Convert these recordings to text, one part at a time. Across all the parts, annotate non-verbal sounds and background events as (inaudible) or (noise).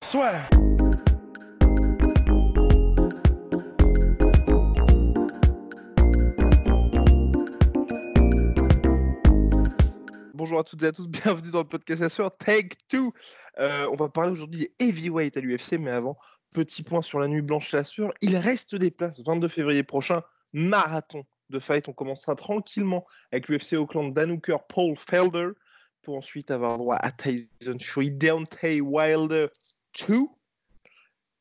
Soit. Bonjour à toutes et à tous, (laughs) bienvenue dans le podcast à Take 2. Euh, on va parler aujourd'hui des heavyweight à l'UFC, mais avant, petit point sur la nuit blanche la sueur. Il reste des places, 22 février prochain, marathon de fight. On commencera tranquillement avec l'UFC Auckland, Danuker, Paul Felder, pour ensuite avoir droit à Tyson Fury, Deontay Wilder 2,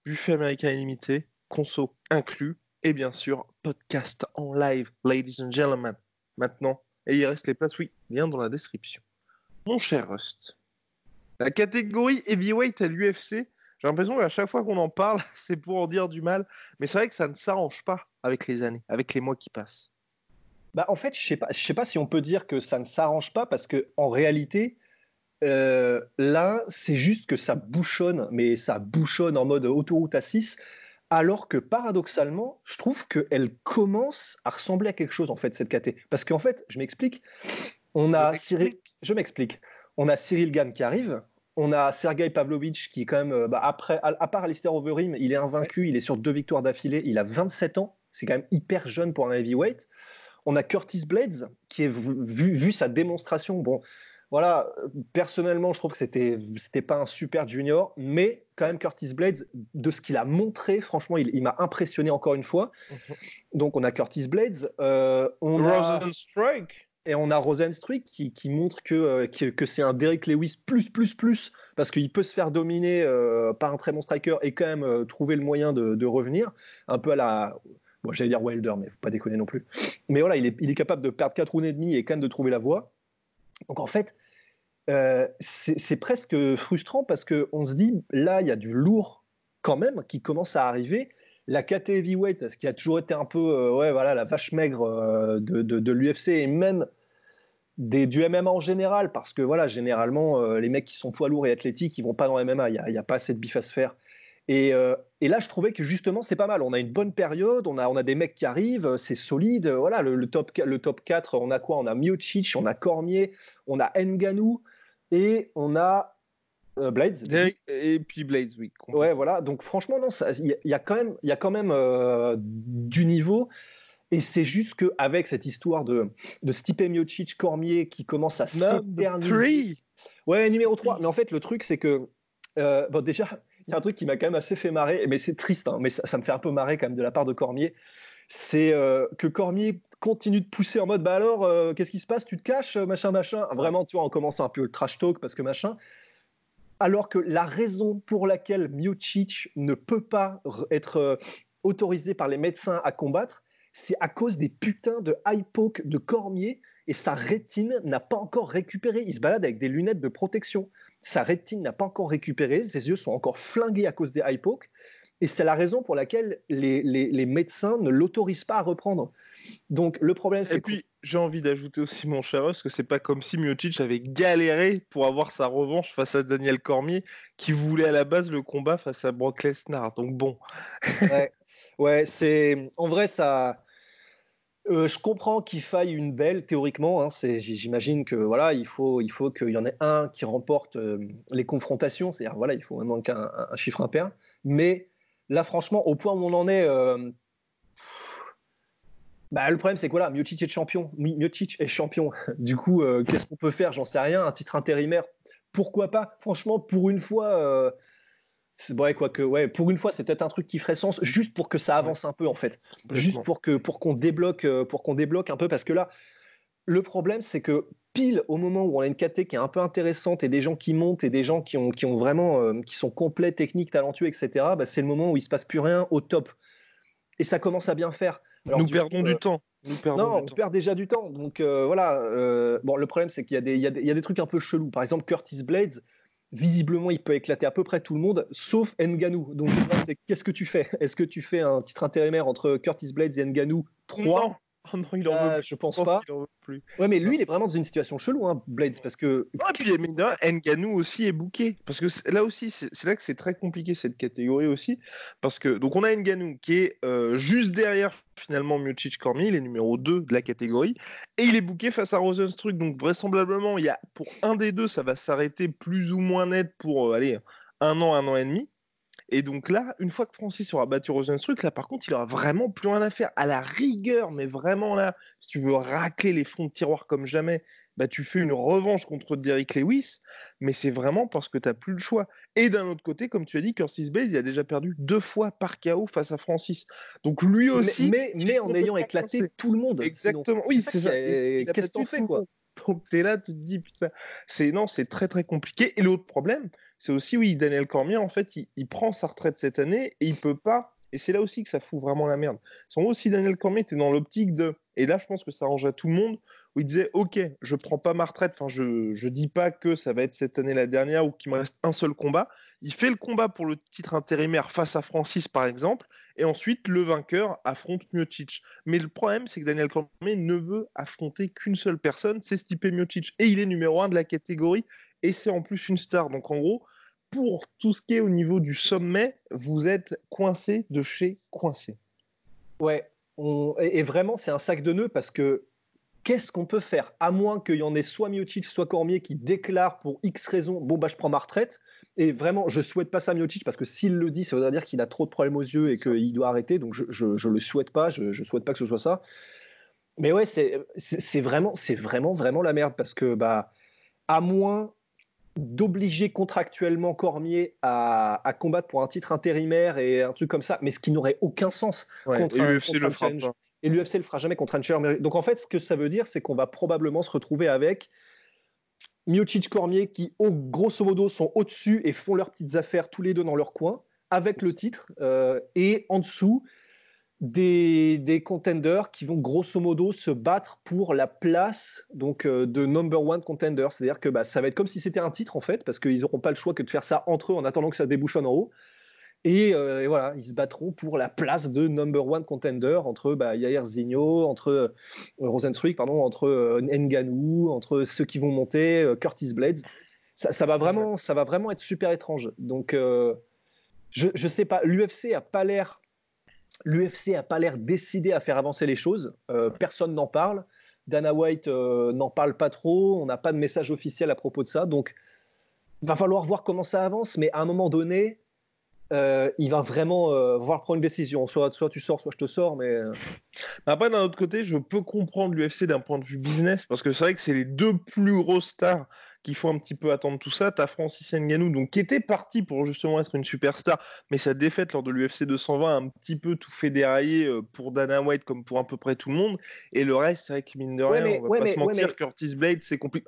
buffet américain illimité, conso inclus, et bien sûr, podcast en live, ladies and gentlemen. Maintenant, et il reste les places, oui, lien dans la description. Mon cher Rust, la catégorie heavyweight à l'UFC, j'ai l'impression qu'à chaque fois qu'on en parle, (laughs) c'est pour en dire du mal, mais c'est vrai que ça ne s'arrange pas avec les années, avec les mois qui passent. Bah, en fait, je je sais pas si on peut dire que ça ne s'arrange pas parce que en réalité, euh, là, c'est juste que ça bouchonne, mais ça bouchonne en mode autoroute à 6 alors que paradoxalement, je trouve qu'elle commence à ressembler à quelque chose en fait cette KT. Parce qu'en fait, je m'explique, on a Cyril, je m'explique, on a Cyril Gann qui arrive, on a Sergei Pavlovich qui est quand même, euh, bah, après, à, part Alistair Overeem, il est invaincu, il est sur deux victoires d'affilée, il a 27 ans, c'est quand même hyper jeune pour un heavyweight. On a Curtis Blades qui est vu, vu sa démonstration, bon, voilà, personnellement, je trouve que c'était c'était pas un super junior, mais quand même Curtis Blades, de ce qu'il a montré, franchement, il, m'a impressionné encore une fois. Mhm. Donc on a Curtis Blades, euh, on Rosenstruck. et on a Rosenstruck qui, qui montre que, euh, que, c'est un Derek Lewis plus plus plus parce qu'il peut se faire dominer euh, par un très bon striker et quand même trouver le moyen de, revenir, un peu à la Bon, j'allais dire Wilder, mais faut pas déconner non plus. Mais voilà, il est, il est capable de perdre 4 rounds et demi et quand même de trouver la voie. Donc en fait, euh, c'est presque frustrant parce qu'on se dit, là, il y a du lourd quand même qui commence à arriver. La KT Heavyweight, ce qui a toujours été un peu euh, ouais, voilà, la vache maigre euh, de, de, l'UFC et même des, du MMA en général, parce que voilà, généralement, les mecs qui sont poids lourds et athlétiques, ils vont pas dans le MMA, il n'y a, pas assez de bif faire. Et, et, là, je trouvais que justement, c'est pas mal. On a une bonne période, on a, on a des mecs qui arrivent, c'est solide. Voilà, le, top, le top 4, on a quoi? On a Miocic, on a Cormier, on a Nganou et on a euh, Blades. Et puis Blades, oui. Ouais, voilà. Donc franchement, non, il y, a quand même, y a quand même euh, du niveau. Et c'est juste qu'avec cette histoire de, de Stipe Miocic, Cormier qui commence à s'éterniser. Ouais, numéro 3. Mais en fait, le truc, c'est que. Euh, bon, déjà, il y a un truc qui m'a quand même assez fait marrer, mais c'est triste, hein, mais ça, ça, me fait un peu marrer quand même de la part de Cormier. C'est que Cormier continue de pousser en mode bah alors euh, qu'est-ce qui se passe? Tu te caches euh, machin machin. Vraiment tu vois en commençant un peu le trash talk parce que machin. Alors que la raison pour laquelle Miocic ne peut pas être euh, autorisé par les médecins à combattre c'est à cause des putains de high poke de Cormier et sa rétine n'a pas encore récupéré il se balade avec des lunettes de protection sa rétine n'a pas encore récupéré ses yeux sont encore flingués à cause des high poke et c'est la raison pour laquelle les, les, médecins ne l'autorisent pas à reprendre. Donc le problème, c'est. Et puis, j'ai envie d'ajouter aussi, mon cher Os, que c'est pas comme si Miocic avait galéré pour avoir sa revanche face à Daniel Cormier, qui voulait à la base le combat face à Brock Lesnar. Donc bon. ouais, ouais c'est. En vrai, ça. Euh, je comprends qu'il faille une belle théoriquement. Hein, j'imagine que voilà, il faut, il faut qu'il y en ait un qui remporte euh, les confrontations. C'est-à-dire voilà, il faut un, un chiffre impair. Mais Là, franchement, au point où on en est, euh, bah, le problème, c'est quoi là est champion. Miocic est champion. (laughs) Du coup, qu'est-ce qu'on peut faire? J'en sais rien. Un titre intérimaire, pourquoi pas? Franchement, pour une fois. Euh, ouais, quoi que, ouais, pour une fois, c'est peut-être un truc qui ferait sens, juste pour que ça avance un peu en fait, juste pour que pour qu'on débloque, pour qu'on débloque un peu, parce que là, le problème, c'est que pile au moment où on a une KT qui est un peu intéressante et des gens qui montent et des gens qui ont, qui ont vraiment, euh, qui sont complets, techniques, talentueux, etc., bah, c'est le moment où il se passe plus rien au top. Et ça commence à bien faire. nous, perdons du temps. Nous perdons non, on perd déjà du temps. Donc euh, voilà. Euh, bon, le problème, c'est qu'il y, y, y, a des trucs un peu chelous. Par exemple, Curtis Blades, visiblement, il peut éclater à peu près tout le monde, sauf Nganou. Donc, qu'est-ce que tu fais? Est-ce que tu fais un titre intérimaire entre Curtis Blades et Nganou 3 (laughs) Oh non, il en veut euh, Je pense, pas. plus. Ouais, mais lui, il est vraiment dans une situation chelou, hein, Blades, parce que. Ah, puis Nganou aussi est booké. Parce que là aussi, c'est là que c'est très compliqué cette catégorie aussi. Parce que, donc, on a Nganou qui est euh, juste derrière finalement Miocic Cormier, il est numéro 2 de la catégorie. Et il est booké face à Rosenstruck. Donc, vraisemblablement, il y a, pour un des deux, ça va s'arrêter plus ou moins net pour, euh, aller un an, un an et demi. Et donc là, une fois que Francis aura battu Rosenstruck, là par contre, il aura vraiment plus rien à faire. À la rigueur, mais vraiment là, si tu veux racler les fonds de tiroir comme jamais, bah, tu fais une revanche contre Derrick Lewis, mais c'est vraiment parce que tu n'as plus le choix. Et d'un autre côté, comme tu as dit, Curtis Bates, il a déjà perdu deux fois par KO face à Francis. Donc lui aussi. Mais, mais, en ayant éclaté tout le monde. Exactement. oui, c'est ça. Qu'est-ce que tu fais, quoi? Donc tu es là, tu te dis, putain, c'est non, c'est très très compliqué. Et l'autre problème, c'est aussi, oui, Daniel Cormier, en fait, il, prend sa retraite cette année et il peut pas. Et c'est là aussi que ça fout vraiment la merde. En gros, si Daniel Cormier était dans l'optique de. Et là, je pense que ça arrange à tout le monde, il disait Ok, je prends pas ma retraite, enfin, je ne dis pas que ça va être cette année la dernière ou qu'il me reste un seul combat. Il fait le combat pour le titre intérimaire face à Francis, par exemple, et ensuite le vainqueur affronte Miocic. Mais le problème, c'est que Daniel Cormier ne veut affronter qu'une seule personne, c'est Stipe Miocic. Et il est numéro un de la catégorie et c'est en plus une star. Donc en gros, pour tout ce qui est au niveau du sommet, vous êtes coincé de chez coincé. Ouais, et vraiment, c'est un sac de nœuds parce que qu'est-ce qu'on peut faire? À moins qu'il y en ait soit Miocic, soit Cormier qui déclarent pour X raison Bon, bah, je prends ma retraite. Et vraiment, je souhaite pas ça à Miocic parce que s'il le dit, ça veut dire qu'il a trop de problèmes aux yeux et qu'il doit arrêter. Donc, je, je, le souhaite pas. Je, je souhaite pas que ce soit ça. Mais ouais, c'est vraiment, c'est vraiment, vraiment la merde parce que, bah, à moins d'obliger contractuellement Cormier à, combattre pour un titre intérimaire et un truc comme ça, mais ce qui n'aurait aucun sens contre, et le Et l'UFC le fera jamais contre un. Donc en fait, ce que ça veut dire, c'est qu'on va probablement se retrouver avec Miocic Cormier qui, au, grosso modo, sont au-dessus et font leurs petites affaires tous les deux dans leur coin avec le titre. Euh, et en dessous, des, des, contenders qui vont grosso modo se battre pour la place donc euh, de number one contender. C'est-à-dire que bah, ça va être comme si c'était un titre en fait, parce qu'ils n'auront pas le choix que de faire ça entre eux en attendant que ça débouchonne en haut. Et, euh, voilà, ils se battront pour la place de number one contender entre bah, Yair Zigno, entre euh, pardon, entre Nganou, entre ceux qui vont monter, Curtis Blades. Ça, ça, va vraiment, ça va vraiment être super étrange. Donc, je ne sais pas, l'UFC a pas l'air L'UFC n'a pas l'air décidé à faire avancer les choses. Euh, personne n'en parle. Dana White euh, n'en parle pas trop. On n'a pas de message officiel à propos de ça. Donc, il va falloir voir comment ça avance. Mais à un moment donné, euh, il va vraiment voir prendre une décision. Soit, soit tu sors, soit je te sors. Mais après, d'un autre côté, je peux comprendre l'UFC d'un point de vue business parce que c'est vrai que c'est les deux plus grosses stars qu'il faut un petit peu attendre tout ça. Tu as Francis Ngannou, donc, qui était parti pour justement être une superstar, mais sa défaite lors de l'UFC 220 a un petit peu tout fait dérailler euh, pour Dana White comme pour à peu près tout le monde. Et le reste, c'est vrai que mine de rien, on va pas se mentir, Curtis Blade, c'est compliqué.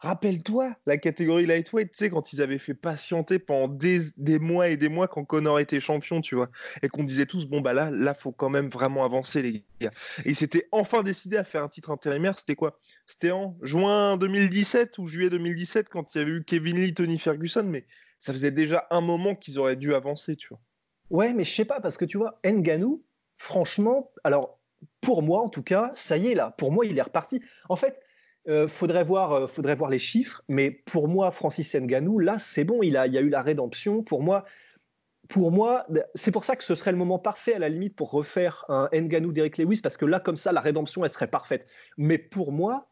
Rappelle-toi la catégorie lightweight, tu sais, quand ils avaient fait patienter pendant des, mois et des mois quand Connor était champion, tu vois, et qu'on disait tous, bon, bah là, là, faut quand même vraiment avancer, les gars. Et ils s'étaient enfin décidé à faire un titre intérimaire, c'était quoi? C'était en juin 2017 ou juillet 2017 quand il y avait eu Kevin Lee, Tony Ferguson, mais ça faisait déjà un moment qu'ils auraient dû avancer, tu vois. Ouais, mais je sais pas, parce que tu vois, Nganou, franchement, alors, pour moi en tout cas, ça y est là, pour moi, il est reparti. En fait, euh, faudrait, voir, euh, faudrait voir les chiffres, mais pour moi, Francis Nganou, là, c'est bon, il, a, il y a eu la rédemption. Pour moi, pour moi, c'est pour ça que ce serait le moment parfait à la limite pour refaire un Nganou d'Eric Lewis, parce que là, comme ça, la rédemption, elle serait parfaite. Mais pour moi,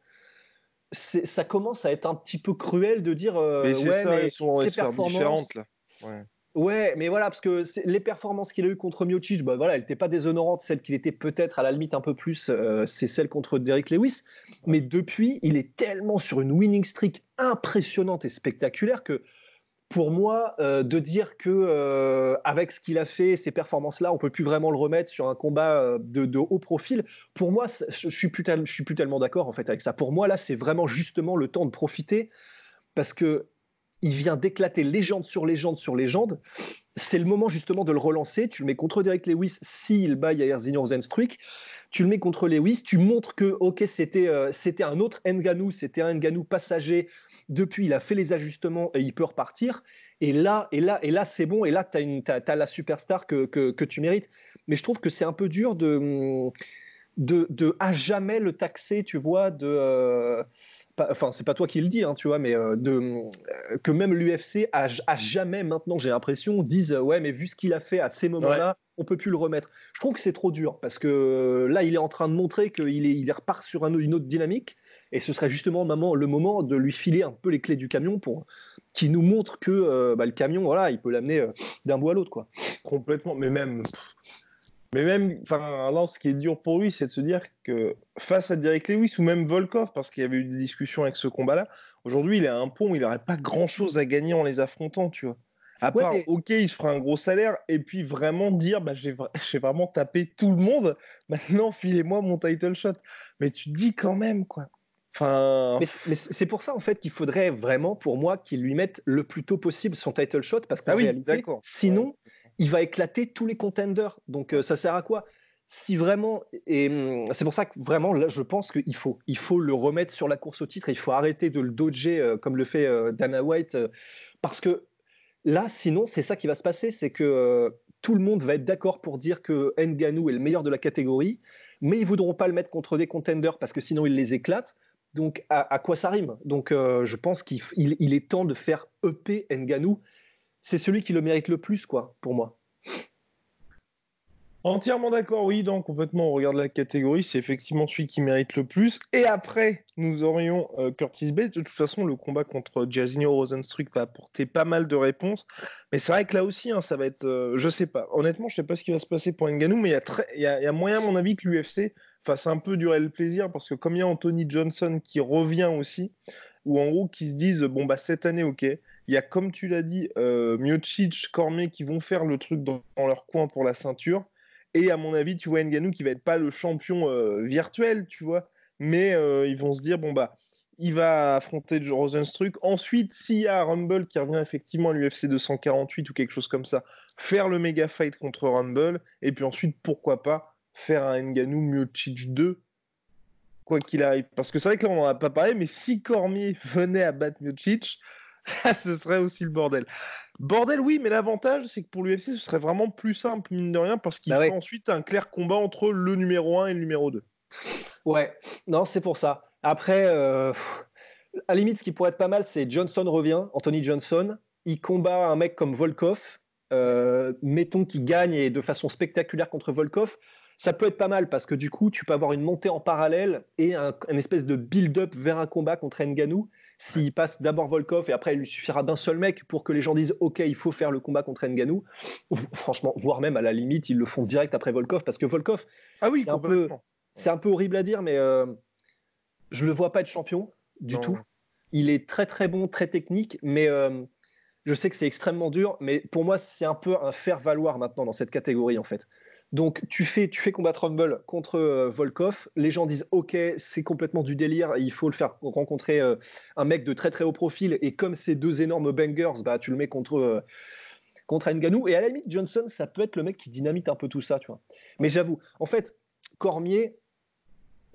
ça commence à être un petit peu cruel de dire euh, mais ouais, ça, mais sont différentes là. Ouais. Ouais, mais voilà, parce que les performances qu'il a eues contre Miocic, bah voilà, elles n'étaient pas déshonorantes. Celles qu'il était peut-être à la limite un peu plus, euh, c'est celle contre Derrick Lewis. Mais depuis, il est tellement sur une winning streak impressionnante et spectaculaire que pour moi, euh, de dire que euh, avec ce qu'il a fait, ces performances-là, on peut plus vraiment le remettre sur un combat de, haut profil. Pour moi, je suis plus, je suis plus tellement d'accord en fait avec ça. Pour moi, là, c'est vraiment justement le temps de profiter parce que il vient d'éclater légende sur légende sur légende. C'est le moment justement de le relancer. Tu le mets contre Derek Lewis s'il bat Yair Rosenstruik. Tu le mets contre Lewis. Tu montres que, ok, c'était euh, c'était un autre Nganou, c'était un Nganou passager. Depuis, il a fait les ajustements et il peut repartir. Et là, et là, et là, c'est bon. Et là, tu as, la superstar que, que, tu mérites. Mais je trouve que c'est un peu dur de de, de, à jamais le taxer, tu vois, de. Euh, enfin, c'est pas toi qui le dis, hein, tu vois, mais euh, de, euh, que même l'UFC, à, jamais maintenant, j'ai l'impression, disent Ouais, mais vu ce qu'il a fait à ces moments-là, on peut plus le remettre. Je trouve que c'est trop dur parce que là, il est en train de montrer qu'il est, il repart sur un, une autre dynamique et ce serait justement maman, le moment de lui filer un peu les clés du camion pour qui nous montre que bah, le camion, voilà, il peut l'amener d'un bout à l'autre, quoi. Complètement, mais même mais même, enfin, ce qui est dur pour lui, c'est de se dire que face à Derek Lewis ou même Volkov, parce qu'il y avait eu des discussions avec ce combat-là, aujourd'hui, il est à un point où il n'aurait pas grand-chose à gagner en les affrontant, tu vois. À part, ok, il se fera un gros salaire, et puis vraiment dire, bah, j'ai vraiment tapé tout le monde, maintenant, filez-moi mon title shot. Mais tu dis quand même, quoi. Enfin... Mais, c'est pour ça en fait qu'il faudrait vraiment, pour moi, qu'il lui mette le plus tôt possible son title shot parce qu'en ah oui, réalité, sinon, il va éclater tous les contenders. Donc euh, ça sert à quoi? Si vraiment, et hum, c'est pour ça que vraiment, là, je pense qu'il faut, il faut le remettre sur la course au titre, il faut arrêter de le dodger euh, comme le fait euh, Dana White, parce que là, sinon, c'est ça qui va se passer, c'est que tout le monde va être d'accord pour dire que Nganou est le meilleur de la catégorie, mais ils voudront pas le mettre contre des contenders parce que sinon il les éclate. Donc à, quoi ça rime? Donc je pense qu'il il est temps de faire EP Nganou c'est celui qui le mérite le plus, quoi, pour moi. Entièrement d'accord, oui, donc complètement. On regarde la catégorie, c'est effectivement celui qui mérite le plus. Et après, nous aurions euh, Curtis Bates. De toute façon, le combat contre Jairzinho Rosenstruck va apporter pas mal de réponses. Mais c'est vrai que là aussi, hein, ça va être. Euh, je sais pas. Honnêtement, je sais pas ce qui va se passer pour Nganou, mais il y, a moyen, à mon avis, que l'UFC fasse un peu durer le plaisir parce que comme il y a Anthony Johnson qui revient aussi, ou en gros qui se disent bon bah cette année ok, il y a, comme tu l'as dit, euh, Miocic, Cormier qui vont faire le truc dans, leur coin pour la ceinture. Et à mon avis, tu vois Nganou qui va être pas le champion euh, virtuel, tu vois. Mais euh, ils vont se dire, bon, bah, il va affronter Rosenstruck. Ensuite, s'il y a Rumble qui revient effectivement à l'UFC 248 ou quelque chose comme ça, faire le méga fight contre Rumble. Et puis ensuite, pourquoi pas faire un Nganou Miocic 2 quoi qu'il arrive. Parce que c'est vrai que là, on n'en a pas parlé, mais si Cormier (laughs) venait à battre Miocic, (laughs) ce serait aussi le bordel. Bordel, oui, mais l'avantage, c'est que pour l'UFC, ce serait vraiment plus simple, mine de rien, parce qu'il bah ensuite un clair combat entre le numéro 1 et le numéro 2. Ouais, non, c'est pour ça. Après, euh, à la limite, ce qui pourrait être pas mal, c'est Johnson revient, Anthony Johnson. Il combat un mec comme Volkov. Euh, mettons qu'il gagne et de façon spectaculaire contre Volkov. Ça peut être pas mal parce que du coup, tu peux avoir une montée en parallèle et un, espèce de build-up vers un combat contre Nganou. S'il passe d'abord Volkov et après il lui suffira d'un seul mec pour que les gens disent ok il faut faire le combat contre Nganou, franchement, voire même à la limite ils le font direct après Volkov parce que Volkov, ah oui, c'est un peu, c'est un peu horrible à dire mais euh, je le vois pas être champion du tout. Il est très très bon, très technique, mais euh, je sais que c'est extrêmement dur, mais pour moi c'est un peu un faire valoir maintenant dans cette catégorie en fait. Donc tu fais, tu fais combattre Rumble contre euh, Volkov, les gens disent ok c'est complètement du délire, il faut le faire rencontrer euh, un mec de très très haut profil. Et comme ces deux énormes bangers, bah tu le mets contre euh, contre Nganou. Et à la limite Johnson ça peut être le mec qui dynamite un peu tout ça tu vois. Mais j'avoue, en fait Cormier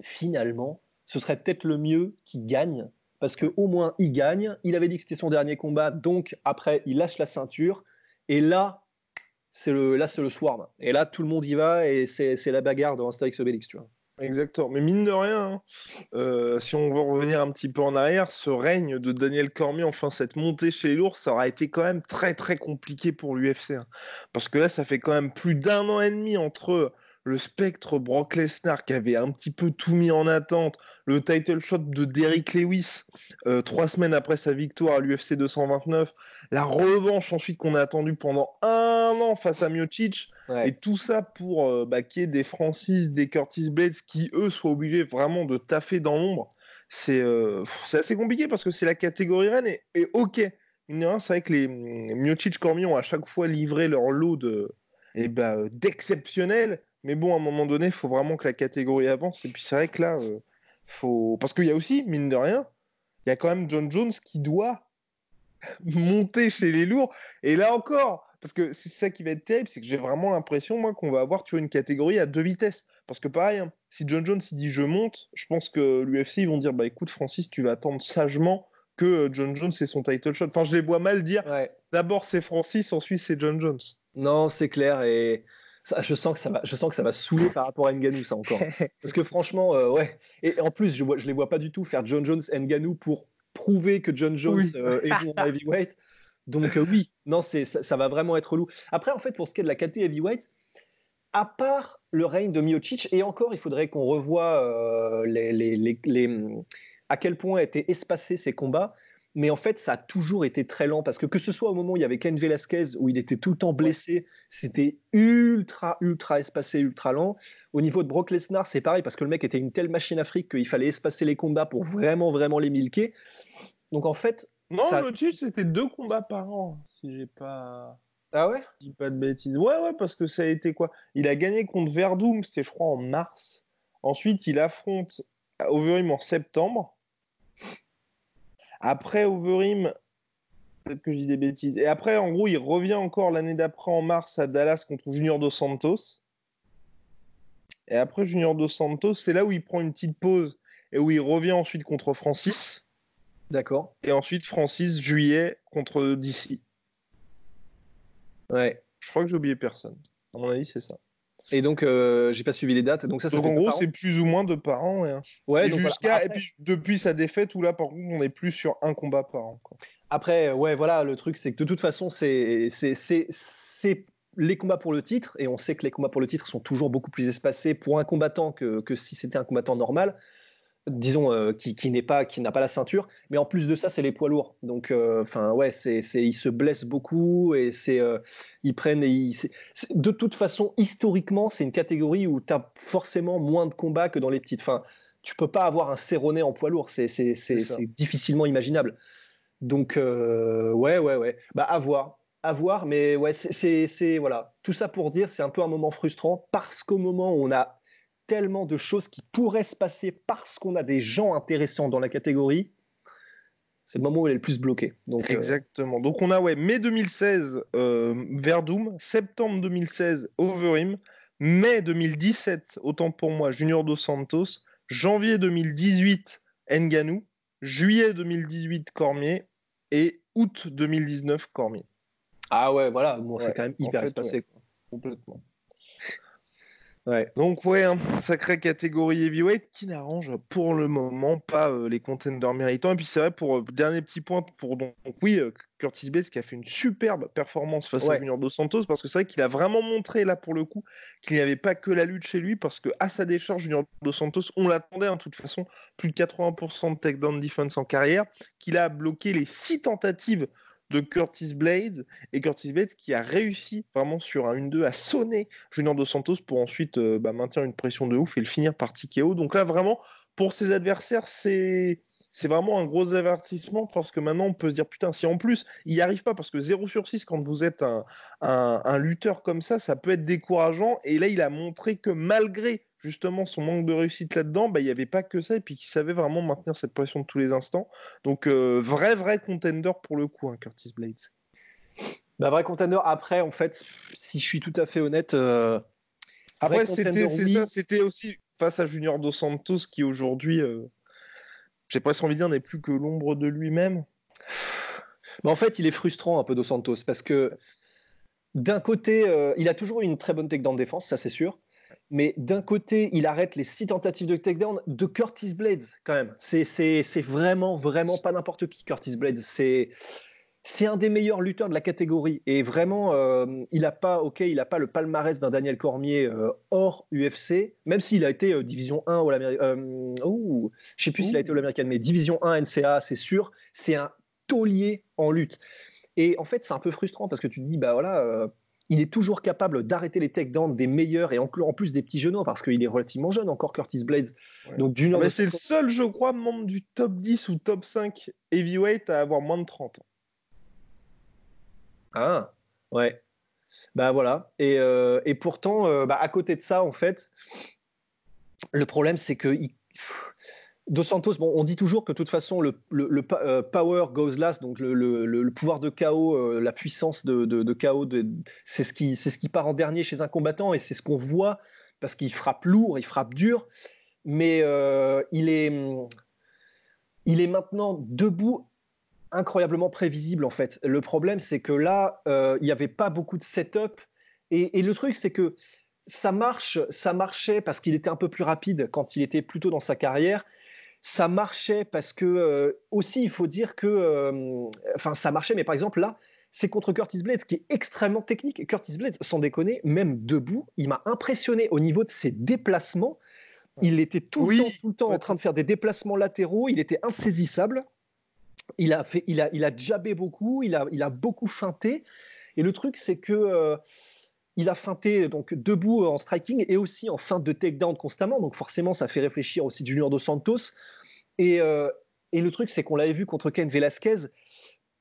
finalement ce serait peut-être le mieux qu'il gagne. Parce que au moins il gagne, il avait dit que c'était son dernier combat. Donc après il lâche la ceinture. Et là c'est le, là, c'est le swarm. Et là, tout le monde y va et c'est, la bagarre dans Astérix Obélix, tu vois. Exactement. Mais mine de rien, hein, euh, si on veut revenir un petit peu en arrière, ce règne de Daniel Cormier, enfin cette montée chez les lourds, ça aura été quand même très très compliqué pour l'UFC. Hein. Parce que là, ça fait quand même plus d'un an et demi entre le spectre Brock Lesnar qui avait un petit peu tout mis en attente, le title shot de Derrick Lewis euh, trois semaines après sa victoire à l'UFC 229, la revanche ensuite qu'on a attendu pendant un an face à Miocic, et tout ça pour euh, bah, qu'il y ait des Francis, des Curtis Blades qui eux soient obligés vraiment de taffer dans l'ombre. C'est euh, assez compliqué parce que c'est la catégorie reine et, et ok, c'est vrai que les Miocic Cormier ont à chaque fois livré leur lot de, et eh bah, d'exceptionnel. Mais bon, à un moment donné, il faut vraiment que la catégorie avance. Et puis c'est vrai que là, euh, faut... parce qu'il y a aussi, mine de rien, il y a quand même John Jones qui doit (laughs) monter chez les lourds. Et là encore, parce que c'est ça qui va être terrible, c'est que j'ai vraiment l'impression, moi, qu'on va avoir tu vois, une catégorie à deux vitesses. Parce que pareil, hein, si John Jones il dit je monte, je pense que l'UFC ils vont dire bah écoute Francis, tu vas attendre sagement que euh, John Jones c'est son title shot. Enfin, je les vois mal dire d'abord c'est Francis, ensuite c'est John Jones. Non, c'est clair et ça, je sens que ça va, je sens que ça va saouler par rapport à Nganou ça encore. (laughs) Parce que franchement, euh, ouais. Et en plus, je vois, je les vois pas du tout faire John Jones Nganou pour prouver que John Jones euh, est bon en heavyweight. Donc oui, non, c'est ça, ça, va vraiment être loup. Après, en fait, pour ce qui est de la KT heavyweight, à part le règne de Miocic, et encore, il faudrait qu'on revoie euh, les, les, les, à quel point étaient espacés ces combats. Mais en fait, ça a toujours été très lent parce que que ce soit au moment où il y avait Ken Velasquez où il était tout le temps blessé, c'était ultra, ultra espacé, ultra lent. Au niveau de Brock Lesnar, c'est pareil parce que le mec était une telle machine afrique qu'il fallait espacer les combats pour vraiment, vraiment les milquer. Donc en fait. Non, ça... c'était deux combats par an, si j'ai pas. Ah ouais? Je dis pas de bêtises. Ouais, ouais, parce que ça a été quoi? Il a gagné contre Verdum, c'était je crois en mars. Ensuite, il affronte Overeem en septembre. Après Overeem, peut-être que je dis des bêtises. Et après, en gros, il revient encore l'année d'après en mars à Dallas contre Junior Dos Santos. Et après Junior Dos Santos, c'est là où il prend une petite pause et où il revient ensuite contre Francis. D'accord. Et ensuite Francis, juillet, contre DC. Ouais. Je crois que j'ai oublié personne. À mon avis, c'est ça. Et donc, euh, j'ai pas suivi les dates. Donc, ça, donc en gros, c'est plus ou moins deux par an. Ouais, ouais et jusqu'à. Puis, depuis sa défaite, où là, par contre, on est plus sur un combat par an. Quoi. Après, ouais, voilà, le truc, c'est que de toute façon, c'est les combats pour le titre, et on sait que les combats pour le titre sont toujours beaucoup plus espacés pour un combattant que, que si c'était un combattant normal disons, euh, qui, qui n'est pas, qui n'a pas la ceinture. Mais en plus de ça, c'est les poids lourds. Donc, euh, enfin, ouais, c'est, c'est, ils se blessent beaucoup et c'est, euh, ils prennent. Et de toute façon, historiquement, c'est une catégorie où tu as forcément moins de combats que dans les petites. Enfin, tu peux pas avoir un Cerroné en poids lourd. C'est, c'est, c'est, c'est difficilement imaginable. Donc, ouais, ouais, ouais. Bah, à voir. À voir, mais ouais, c'est, c'est, voilà. Tout ça pour dire, c'est un peu un moment frustrant parce qu'au moment où on a tellement de choses qui pourraient se passer parce qu'on a des gens intéressants dans la catégorie. C'est le moment où elle est le plus bloqué. Donc, euh, Exactement. Donc on a ouais, mai 2016 euh, Verdum, septembre 2016 Overeem, mai 2017, autant pour moi, Junior Dos Santos, janvier 2018 Nganou, juillet 2018 Cormier et août 2019 Cormier. Ah ouais, voilà, bon, c'est quand même hyper espacé. Complètement. Donc ouais, hein, sacrée catégorie heavyweight qui n'arrange pour le moment pas euh, les contenders méritants. Et puis c'est vrai pour euh, dernier petit point pour donc, oui euh, Curtis Bates qui a fait une superbe performance face à Junior Dos Santos parce que c'est vrai qu'il a vraiment montré là pour le coup qu'il n'y avait pas que la lutte chez lui parce que à sa décharge Junior Dos Santos on l'attendait en hein, toute façon plus de 80% de takedown defense en carrière qu'il a bloqué les six tentatives de Curtis Blades et Curtis Blades qui a réussi vraiment sur un 1-2 à sonner Junior Dos Santos pour ensuite euh, bah, maintenir une pression de ouf et le finir par TKO. Donc là vraiment pour ses adversaires c'est c'est vraiment un gros avertissement parce que maintenant on peut se dire putain si en plus il n'y arrive pas parce que 0 sur 6 quand vous êtes un, un, lutteur comme ça ça peut être décourageant et là il a montré que malgré justement son manque de réussite là-dedans, bah, il n'y avait pas que ça, et puis qu'il savait vraiment maintenir cette pression de tous les instants. Donc, euh, vrai, vrai contender pour le coup, hein, Curtis Blades. Bah, vrai contender, après, en fait, si je suis tout à fait honnête. Euh, après, c'était c'était aussi face à Junior Dos Santos qui aujourd'hui, euh, j'ai presque envie de dire, n'est plus que l'ombre de lui-même. en fait, il est frustrant un peu Dos Santos parce que d'un côté, il a toujours une très bonne dans défense, ça c'est sûr mais d'un côté, il arrête les six tentatives de takedown de Curtis Blades, quand même. C'est vraiment, vraiment pas n'importe qui, Curtis Blades. C'est. C'est un des meilleurs lutteurs de la catégorie et vraiment, euh, il n'a pas, ok, il a pas le palmarès d'un Daniel Cormier euh, hors UFC, même s'il a été euh, division 1 au l'américaine. je sais plus s'il a été au l'américaine, mais division 1 NCA, c'est sûr. C'est un taulier en lutte. Et en fait, c'est un peu frustrant parce que tu te dis, bah voilà, il est toujours capable d'arrêter les takedowns des meilleurs et en, plus des petits genoux parce qu'il est relativement jeune encore, Curtis Blades. Donc, Mais c'est le seul, je crois, membre du top 10 ou top 5 heavyweight à avoir moins de 30 ans. Ah, ouais. Bah voilà. Et, euh, pourtant, euh, bah, à côté de ça, en fait, le problème, c'est que Dos Santos, bon, on dit toujours que de toute façon, le, euh, power goes last, donc le, pouvoir de chaos, la puissance de, chaos, c'est ce, qui, ce qui part en dernier chez un combattant et c'est ce qu'on voit parce qu'il frappe lourd, il frappe dur, mais il, est, il est maintenant debout incroyablement prévisible en fait. Le problème, c'est que là, il n'y avait pas beaucoup de setup. Et, et le truc, c'est que ça marche, ça marchait parce qu'il était un peu plus rapide quand il était plutôt dans sa carrière. Ça marchait parce que euh, aussi il faut dire que euh, enfin ça marchait. Mais par exemple là c'est contre Curtis Blades qui est extrêmement technique. Curtis Blades sans déconner même debout il m'a impressionné au niveau de ses déplacements. Il était tout le temps tout le temps en train de faire des déplacements latéraux. Il était insaisissable il a fait il a il a jabé beaucoup il a il a beaucoup feinté et le truc c'est que euh, il a feinté donc debout en striking et aussi en feinte de takedown constamment. Donc forcément, ça fait réfléchir aussi Junior dos Santos. Et, euh, et le truc, c'est qu'on l'avait vu contre Ken Velasquez,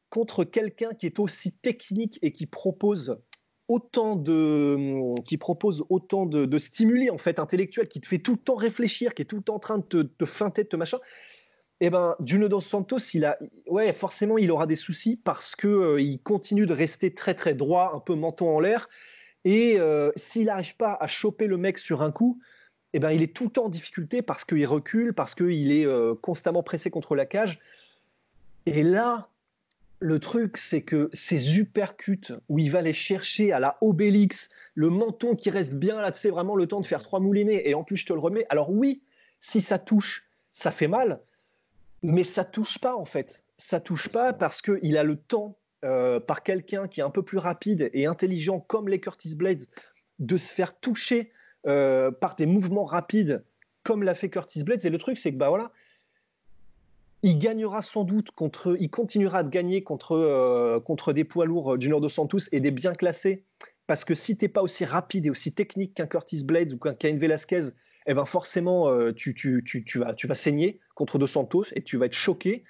contre quelqu'un qui est aussi technique et qui propose autant de qui propose autant de, de, stimuli en fait intellectuels, qui te fait tout le temps réfléchir, qui est tout le temps en train de te, de feinter, de te machin. Eh ben, Junior dos Santos, il a, ouais, forcément, il aura des soucis parce que euh, il continue de rester très très droit, un peu menton en l'air. Et euh, s'il n'arrive pas à choper le mec sur un coup, eh ben, il est tout le temps en difficulté parce qu'il recule, parce qu'il est euh, constamment pressé contre la cage. Et là, le truc, c'est que ces uppercuts où il va les chercher à la Obélix, le menton qui reste bien là, c'est vraiment le temps de faire trois moulinets, et en plus je te le remets. Alors oui, si ça touche, ça fait mal, mais ça touche pas en fait. Ça touche pas parce qu'il a le temps euh, par quelqu'un qui est un peu plus rapide et intelligent comme les Curtis Blades de se faire toucher euh, par des mouvements rapides comme l'a fait Curtis Blades. Et le truc, c'est que bah voilà, il gagnera sans doute contre, il continuera de gagner contre, euh, contre des poids lourds Junior dos Santos et des bien classés. Parce que si tu n'es pas aussi rapide et aussi technique qu'un Curtis Blades ou qu'un Cain Velasquez, eh ben forcément, tu, tu, vas, saigner contre Dos Santos et tu vas être choqué.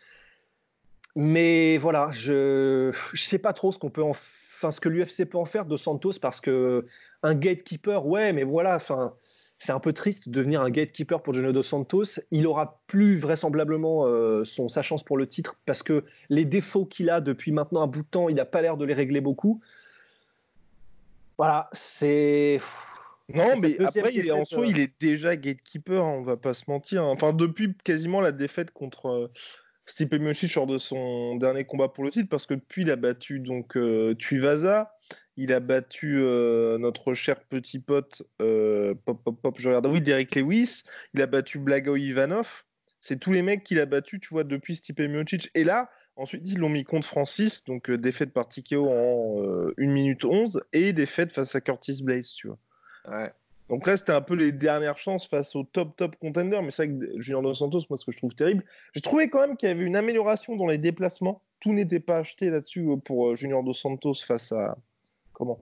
Mais voilà, je ne sais pas trop ce qu'on peut enfin ce que l'UFC peut en faire de Santos parce que un gatekeeper, ouais, mais voilà, enfin c'est un peu triste de devenir un gatekeeper pour Junior dos Santos. Il aura plus vraisemblablement euh, son, sa chance pour le titre parce que les défauts qu'il a depuis maintenant un bout de temps, il n'a pas l'air de les régler beaucoup. Voilà, c'est. Non, mais après, il est, en soi, il est déjà gatekeeper, hein, on va pas se mentir. Hein. Enfin, depuis quasiment la défaite contre, euh, Stipe Miocic lors de son dernier combat pour le titre parce que depuis il a battu donc euh, Tuivasa, il a battu euh, notre cher petit pote euh, pop pop pop je regarde oui Derek Lewis, il a battu Blago Ivanov, c'est tous les mecs qu'il a battu tu vois depuis Stipe Miocic et là ensuite ils l'ont mis contre Francis donc défaite par Tikeo en 1 minute 11 et défaite face à Curtis Blaze tu vois. Ouais. Donc là, c'était un peu les dernières chances face au top, top contender. Mais c'est vrai que Junior Dos Santos, moi, ce que je trouve terrible, j'ai trouvé quand même qu'il y avait une amélioration dans les déplacements. Tout n'était pas acheté là-dessus euh, pour euh, Junior Dos Santos face à. Comment?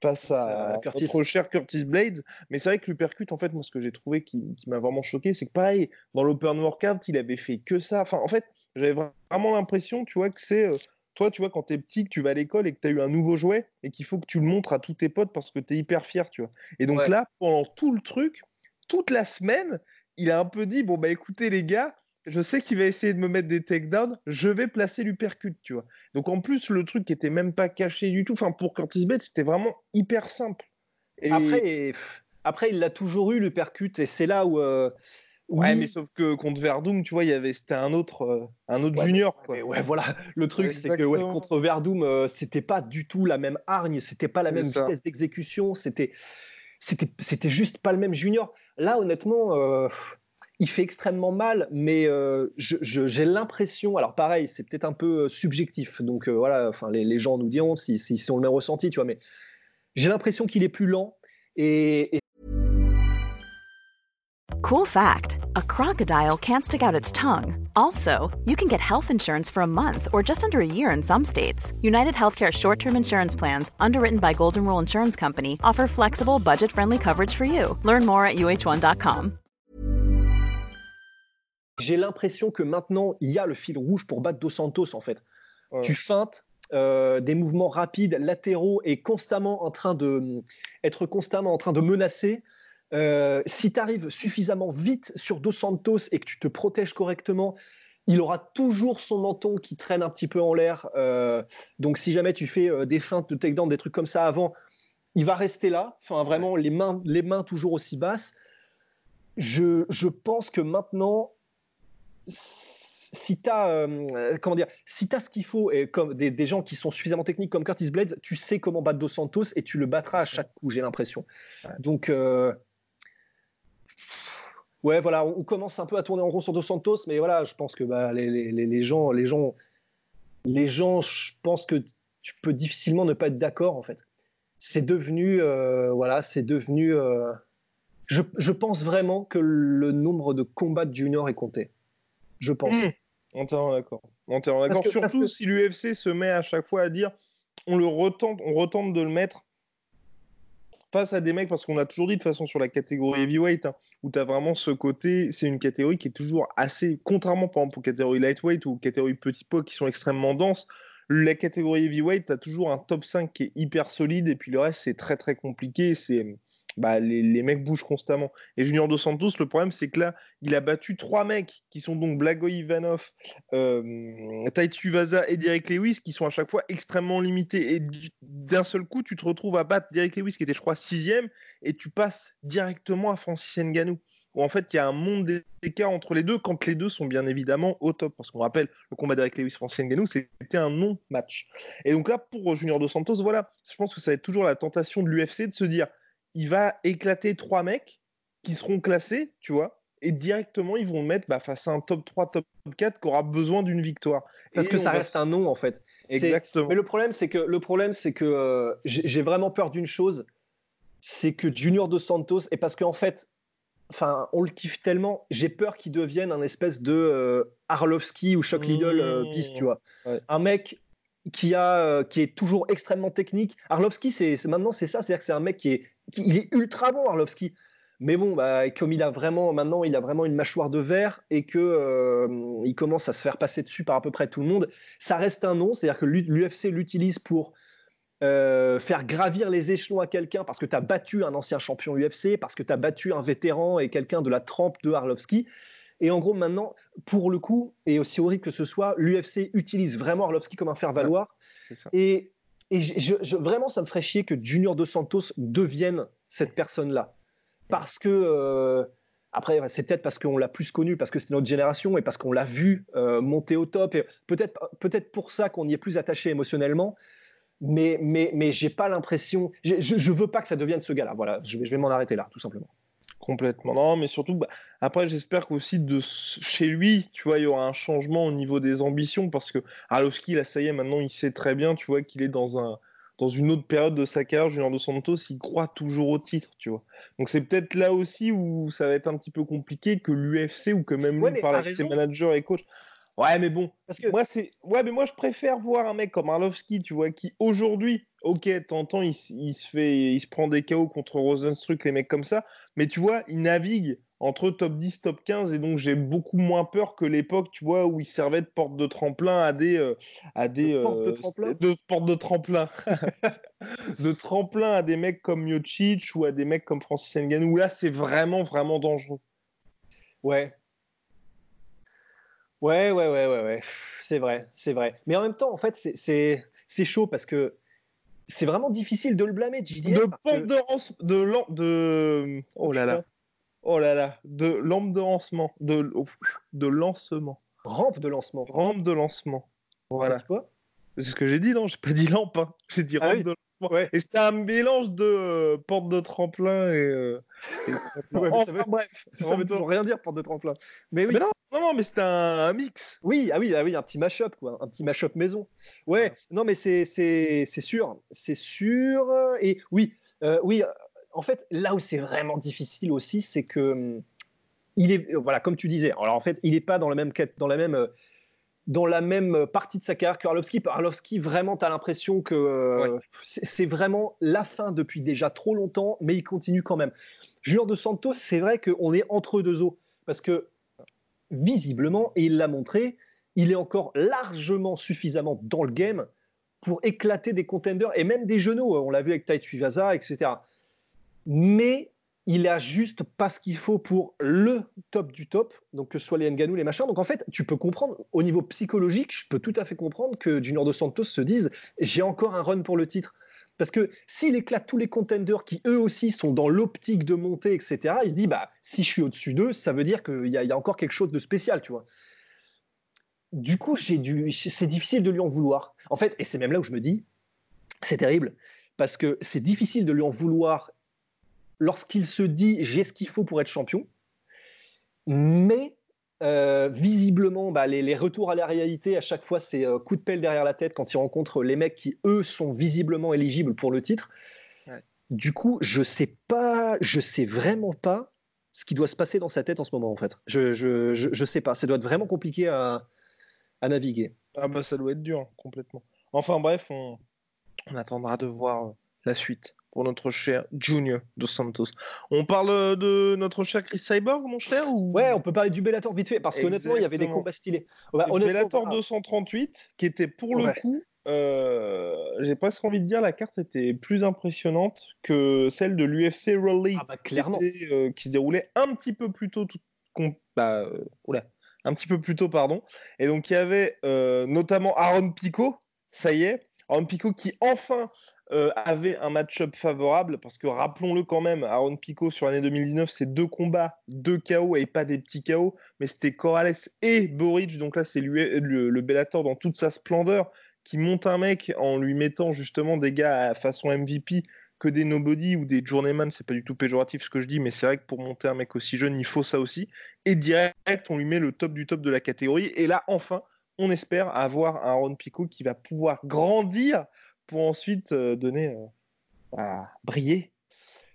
Face à, Curtis. notre cher Curtis Blades. Mais c'est vrai que l'uppercut, en fait, moi, ce que j'ai trouvé qui, m'a vraiment choqué, c'est que pareil, dans l'open workout, il avait fait que ça. Enfin, en fait, j'avais vraiment l'impression, tu vois, que c'est. Euh, toi, tu vois, quand tu es petit, que tu vas à l'école et que tu as eu un nouveau jouet et qu'il faut que tu le montres à tous tes potes parce que tu es hyper fier, tu vois. Et donc là, pendant tout le truc, toute la semaine, il a un peu dit bon, bah écoutez, les gars, je sais qu'il va essayer de me mettre des takedowns, je vais placer l'uppercut, tu vois. Donc en plus, le truc qui était même pas caché du tout, enfin pour Curtis Bates, c'était vraiment hyper simple. Et... Après, après, il l'a toujours eu l'uppercut et c'est là où. Euh, Ouais, mais sauf que contre Verdum, tu vois, il y avait c'était un autre, euh, un autre junior. Quoi. ouais, (laughs) voilà. Le truc, c'est que contre Verdum, euh, c'était pas du tout la même hargne, c'était pas la même vitesse d'exécution, c'était, c'était, c'était juste pas le même junior. Là, honnêtement, euh, il fait extrêmement mal, mais j'ai l'impression, alors pareil, c'est peut-être un peu subjectif, donc voilà, enfin les, les, gens nous diront si, si, si on le met ressenti, tu vois, mais j'ai l'impression qu'il est plus lent et, et Cool fact a crocodile can't stick out its tongue. Also, you can get health insurance for a month or just under a year in some states. United Healthcare short term insurance plans, underwritten by Golden Rule Insurance Company, offer flexible, budget friendly coverage for you. Learn more at uh1.com. J'ai l'impression que maintenant, il y a le fil rouge pour battre Dos Santos, en fait. Ouais. Tu feintes, euh, des mouvements rapides, latéraux et constamment en train de être constamment en train de menacer. Euh, si tu arrives suffisamment vite sur Dos Santos et que tu te protèges correctement, il aura toujours son menton qui traîne un petit peu en l'air. Euh, donc si jamais tu fais euh, des feintes de takedown, des trucs comme ça avant, il va rester là. Enfin, vraiment, les mains, les mains toujours aussi basses. Je, je pense que maintenant, si tu as, euh, comment dire, si as ce qu'il faut, et comme des, des, gens qui sont suffisamment techniques comme Curtis Blades, tu sais comment battre Dos Santos et tu le battras à chaque coup, j'ai l'impression. Ouais. Donc, ouais, voilà, on, commence un peu à tourner en rond sur Dos Santos, mais voilà, je pense que bah, les, les, les, gens, les gens, les gens, je pense que tu peux difficilement ne pas être d'accord en fait. C'est devenu, euh, voilà, c'est devenu. Euh, je, je, pense vraiment que le nombre de combats de junior est compté. Je pense. Mmh. Entièrement d'accord. Entièrement d'accord. Surtout que... si l'UFC se met à chaque fois à dire on le retente, on retente de le mettre face à des mecs, parce qu'on a toujours dit de façon sur la catégorie heavyweight, hein, où tu as vraiment ce côté, c'est une catégorie qui est toujours assez, contrairement par exemple aux catégories lightweight ou catégories petit poids qui sont extrêmement denses, la catégorie heavyweight, tu as toujours un top 5 qui est hyper solide, et puis le reste, c'est très très compliqué, c'est bah, les, mecs bougent constamment. Et Junior Dos Santos, le problème, c'est que là, il a battu trois mecs qui sont donc Blago Ivanov, euh, Taitu Vaza et Derek Lewis, qui sont à chaque fois extrêmement limités. Et d'un seul coup, tu te retrouves à battre Derek Lewis, qui était, je crois, sixième, et tu passes directement à Francis Ngannou. Où en fait, il y a un monde d'écart entre les deux, quand les deux sont bien évidemment au top. Parce qu'on rappelle, le combat d'Eric Lewis Francis Ngannou, c'était un non-match. Et donc là, pour Junior Dos Santos, voilà, je pense que ça va être toujours la tentation de l'UFC de se dire il va éclater trois mecs qui seront classés, tu vois, et directement ils vont mettre bah, face à un top 3, top 4 qui aura besoin d'une victoire. Parce et que ça reste va... un nom en fait. Exactement. Mais le problème c'est que le problème c'est que euh, j'ai vraiment peur d'une chose, c'est que Junior Dos Santos et parce qu'en fait, enfin on le kiffe tellement, j'ai peur qu'il devienne un espèce de euh, Arlovski ou Chuck Liddell mmh. euh, bis, tu vois. Ouais. Un mec qui a euh, qui est toujours extrêmement technique. Arlovski c'est maintenant c'est ça, c'est-à-dire que c'est un mec qui est il est ultra bon Arlovski. Mais bon, bah, comme il a vraiment maintenant, il a vraiment une mâchoire de verre et que euh, il commence à se faire passer dessus par à peu près tout le monde, ça reste un nom. C'est-à-dire que l'UFC l'utilise pour euh, faire gravir les échelons à quelqu'un parce que tu as battu un ancien champion UFC, parce que tu as battu un vétéran et quelqu'un de la trempe de Arlovski. Et en gros, maintenant, pour le coup, et aussi horrible que ce soit, l'UFC utilise vraiment Arlovski comme un faire-valoir. Ouais, et, et je, vraiment, ça me ferait chier que Junior Dos Santos devienne cette personne-là. Parce que, euh, après, c'est peut-être parce qu'on l'a plus connu, parce que c'est notre génération et parce qu'on l'a vu euh, monter au top. Et peut-être peut pour ça qu'on y est plus attaché émotionnellement. Mais, mais, mais j'ai pas l'impression. Je, je veux pas que ça devienne ce gars-là. Voilà, je vais, je vais m'en arrêter là, tout simplement. Complètement. Non, mais surtout, bah, après, j'espère qu'aussi de chez lui, tu vois, il y aura un changement au niveau des ambitions parce que Arlovski, là, ça y est, maintenant, il sait très bien, tu vois, qu'il est dans un dans une autre période de sa carrière, Junior Dos Santos, il croit toujours au titre, tu vois. Donc c'est peut-être là aussi où ça va être un petit peu compliqué que l'UFC ou que même ouais, lui par ses managers et coachs. Ouais, mais bon, parce que moi c'est ouais, mais moi je préfère voir un mec comme Arlovski, tu vois, qui aujourd'hui ok, t'entends, il, il, se fait, il se prend des KO contre Rosenstruck, les mecs comme ça, mais tu vois, il navigue entre top 10, top 15, et donc j'ai beaucoup moins peur que l'époque, tu vois, où il servait de porte de tremplin à des, euh, à des de porte de tremplin, de porte de tremplin, (laughs) de tremplin à des mecs comme Miocic ou à des mecs comme Francis Ngannou. Où là, c'est vraiment, vraiment dangereux. Ouais. Ouais, ouais, ouais, ouais, ouais. C'est vrai, c'est vrai. Mais en même temps, en fait, c'est chaud parce que c'est vraiment difficile de le blâmer, JDS. De pompe que... de, de, de, oh là là, oh là là, de lampe de lancement, de, de lancement. Rampe de lancement. Rampe de lancement. Voilà. C'est ce que j'ai dit, non J'ai pas dit lampe, hein. j'ai dit ah rampe oui. de lancement. Ouais. Et c'était un mélange de euh, porte de tremplin et. Euh, et... (laughs) ouais, enfin, ça veut, bref, ça veut toujours rien dire porte de tremplin. Mais oui. Mais non, non, non, mais c'était un, un, mix. Oui, ah oui, ah oui, un petit mash-up, quoi, un petit mash-up maison. Ouais, ouais. non, mais c'est sûr, c'est sûr. Et oui, euh, oui, en fait, là où c'est vraiment difficile aussi, c'est que hum, il est, voilà, comme tu disais. Alors en fait, il n'est pas dans la même quête, dans la même dans la même partie de sa carrière que Arlovski. Arlovski, vraiment, tu as l'impression que euh, ouais. c'est vraiment la fin depuis déjà trop longtemps, mais il continue quand même. Junior de Santos, c'est vrai qu'on est entre deux eaux, parce que visiblement, et il l'a montré, il est encore largement suffisamment dans le game pour éclater des contenders et même des genoux. On l'a vu avec Tai Tuivasa, etc. Mais il a juste pas ce qu'il faut pour le top du top, donc que ce soit les Nganou, les machins. Donc en fait, tu peux comprendre, au niveau psychologique, je peux tout à fait comprendre que Junior Dos Santos se dise j'ai encore un run pour le titre. Parce que s'il éclate tous les contenders qui eux aussi sont dans l'optique de monter, etc., il se dit bah si je suis au-dessus d'eux, ça veut dire qu'il y, y, a encore quelque chose de spécial, tu vois. Du coup, c'est difficile de lui en vouloir. En fait, et c'est même là où je me dis, c'est terrible, parce que c'est difficile de lui en vouloir lorsqu'il se dit j'ai ce qu'il faut pour être champion, mais euh, visiblement, bah, les, les, retours à la réalité, à chaque fois, c'est euh, coup de pelle derrière la tête quand il rencontre les mecs qui, eux, sont visiblement éligibles pour le titre. Ouais. Du coup, je sais pas, je sais vraiment pas ce qui doit se passer dans sa tête en ce moment, en fait. Je, je, je, je sais pas. Ça doit être vraiment compliqué à, à, naviguer. Ah bah ça doit être dur, complètement. Enfin bref, on, on attendra de voir la suite pour notre cher Junior Dos Santos. On parle de notre cher Chris Cyborg, mon cher ou... Ouais, on peut parler du Bellator vite fait, parce qu'honnêtement, il y avait des combats stylés. Bah, Bellator 238, qui était pour le coup, euh, j'ai presque envie de dire, la carte était plus impressionnante que celle de l'UFC Rally, ah bah, clairement. Qui, était, euh, qui, se déroulait un petit peu plus tôt, tout, bah, euh, oula, un petit peu plus tôt, pardon. Et donc, il y avait notamment Aaron Pico, ça y est, Aaron Pico qui enfin euh, avait un match-up favorable, parce que rappelons-le quand même, Aaron Pico sur l'année 2019, c'est deux combats, deux KO et pas des petits KO, mais c'était Corrales et Boric, donc là c'est le, le Bellator dans toute sa splendeur, qui monte un mec en lui mettant justement des gars à façon MVP que des nobody ou des journeyman, c'est pas du tout péjoratif ce que je dis, mais c'est vrai que pour monter un mec aussi jeune, il faut ça aussi. Et direct, on lui met le top du top de la catégorie. Et là, enfin, on espère avoir un Aaron Pico qui va pouvoir grandir pour ensuite euh, donner euh, à briller.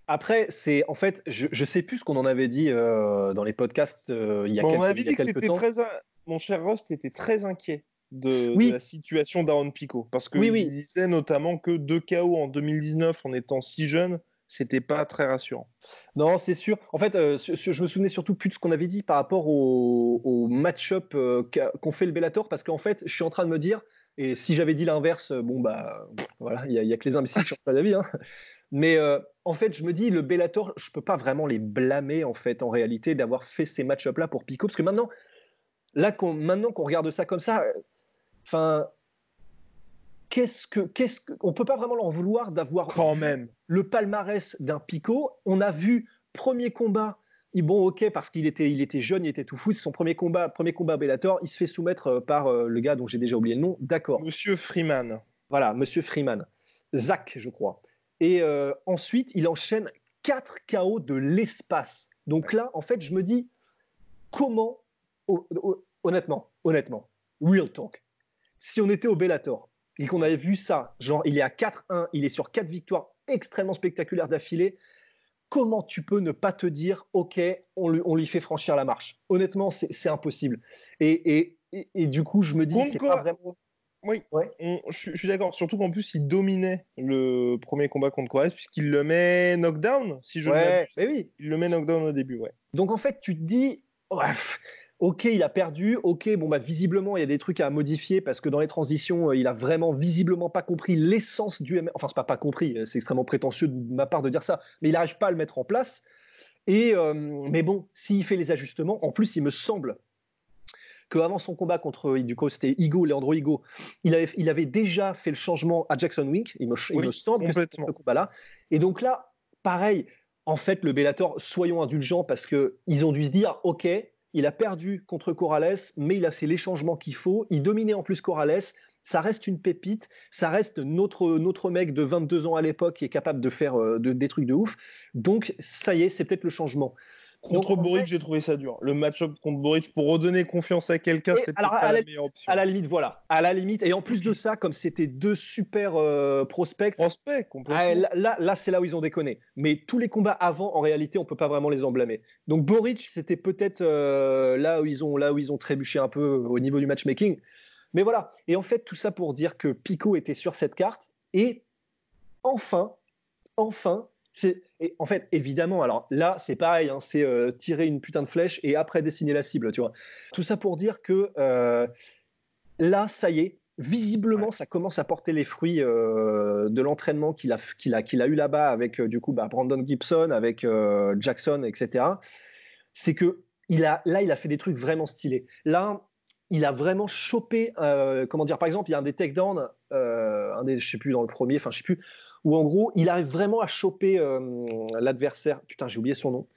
Après, c'est en fait, je, je sais plus ce qu'on en avait dit euh, dans les podcasts euh, il y a bon, quelques, On avait dit que c'était très, mon cher Rost était très inquiet de, oui. de la situation d'Aaron Pico parce que oui, il oui. disait notamment que deux KO en 2019 en étant si jeune, c'était pas très rassurant. Non, c'est sûr. En fait, euh, je me souvenais surtout plus de ce qu'on avait dit par rapport au, au match-up qu'ont fait le Bellator parce qu'en fait, je suis en train de me dire et si j'avais dit l'inverse, bon, bah, voilà, il n'y a, a, que les imbéciles qui changent pas d'avis. Hein. Mais euh, en fait, je me dis, le Bellator, je peux pas vraiment les blâmer, en fait, en réalité, d'avoir fait ces match-up-là pour Pico. Parce que maintenant, là, qu maintenant qu'on regarde ça comme ça, enfin, qu'est-ce que. Qu'est-ce que, on peut pas vraiment leur vouloir d'avoir. Quand même. Le palmarès d'un Pico. On a vu, premier combat, bon, ok, parce qu'il était, il était jeune, il était tout fou. C'est son premier combat, premier combat Bellator. Il se fait soumettre par euh, le gars dont j'ai déjà oublié le nom. D'accord. Monsieur Freeman. Voilà, Monsieur Freeman. Zach, je crois. Et euh, ensuite, il enchaîne 4 KO de l'espace. Donc là, en fait, je me dis, comment, oh, oh, honnêtement, honnêtement, real talk, si on était au Bellator et qu'on avait vu ça, genre il est à 4-1, il est sur 4 victoires extrêmement spectaculaires d'affilée, comment tu peux ne pas te dire, OK, on lui, on lui fait franchir la marche Honnêtement, c'est impossible. Et, et, et, et, du coup, je me dis, c'est pas vraiment. Oui, ouais. on, je, je, suis d'accord. Surtout qu'en plus, il dominait le premier combat contre Corrèze, puisqu'il le met knockdown, si je ouais, mais oui. Il le met knockdown au début, ouais. Donc en fait, tu te dis, ouais, ok, il a perdu, ok, bon, bah, visiblement, il y a des trucs à modifier parce que dans les transitions, il a vraiment visiblement pas compris l'essence du MMA. Enfin, c'est pas pas compris, c'est extrêmement prétentieux de ma part de dire ça, mais il n'arrive pas à le mettre en place. Et, euh, mais bon, s'il fait les ajustements, en plus, il me semble qu'avant son combat contre, du coup, c'était Igo, Leandro Igo, il avait, il avait déjà fait le changement à Jackson Wink. Il me, il oui, me semble que c'était ce combat-là. Et donc là, pareil, en fait, le Bellator, soyons indulgents parce qu'ils ont dû se dire, OK, il a perdu contre Corrales, mais il a fait les changements qu'il faut. Il dominait en plus Corrales. Ça reste une pépite. Ça reste notre, notre mec de 22 ans à l'époque qui est capable de faire euh, de, des trucs de ouf. Donc, ça y est, c'est peut-être le changement. Contre Boric, j'ai trouvé ça dur. Le match-up contre Boric, pour redonner confiance à quelqu'un, c'est pas la, la meilleure option. À la limite, voilà. À la limite. Et en plus de ça, comme c'était deux super euh, prospects. Prospects, ah, là, là, là c'est là où ils ont déconné. Mais tous les combats avant, en réalité, on peut pas vraiment les en blâmer. Donc Boric, c'était peut-être euh, là, où ils ont, là où ils ont trébuché un peu au niveau du matchmaking. Mais voilà. Et en fait, tout ça pour dire que Pico était sur cette carte. Et enfin, enfin, c'est en fait évidemment alors là c'est pareil hein, c'est euh, tirer une putain de flèche et après dessiner la cible tu vois tout ça pour dire que euh, là ça y est visiblement, ça commence à porter les fruits euh, de l'entraînement qu'il a, qu'il a, qu'il a eu là-bas avec du coup bah, Brandon Gibson, avec Jackson, etc. C'est que il a, là, il a fait des trucs vraiment stylés. Là, il a vraiment chopé, comment dire, par exemple, il y a un des takedowns, un des, je sais plus dans le premier, enfin je sais plus, où en gros, il arrive vraiment à choper l'adversaire. Putain, j'ai oublié son nom.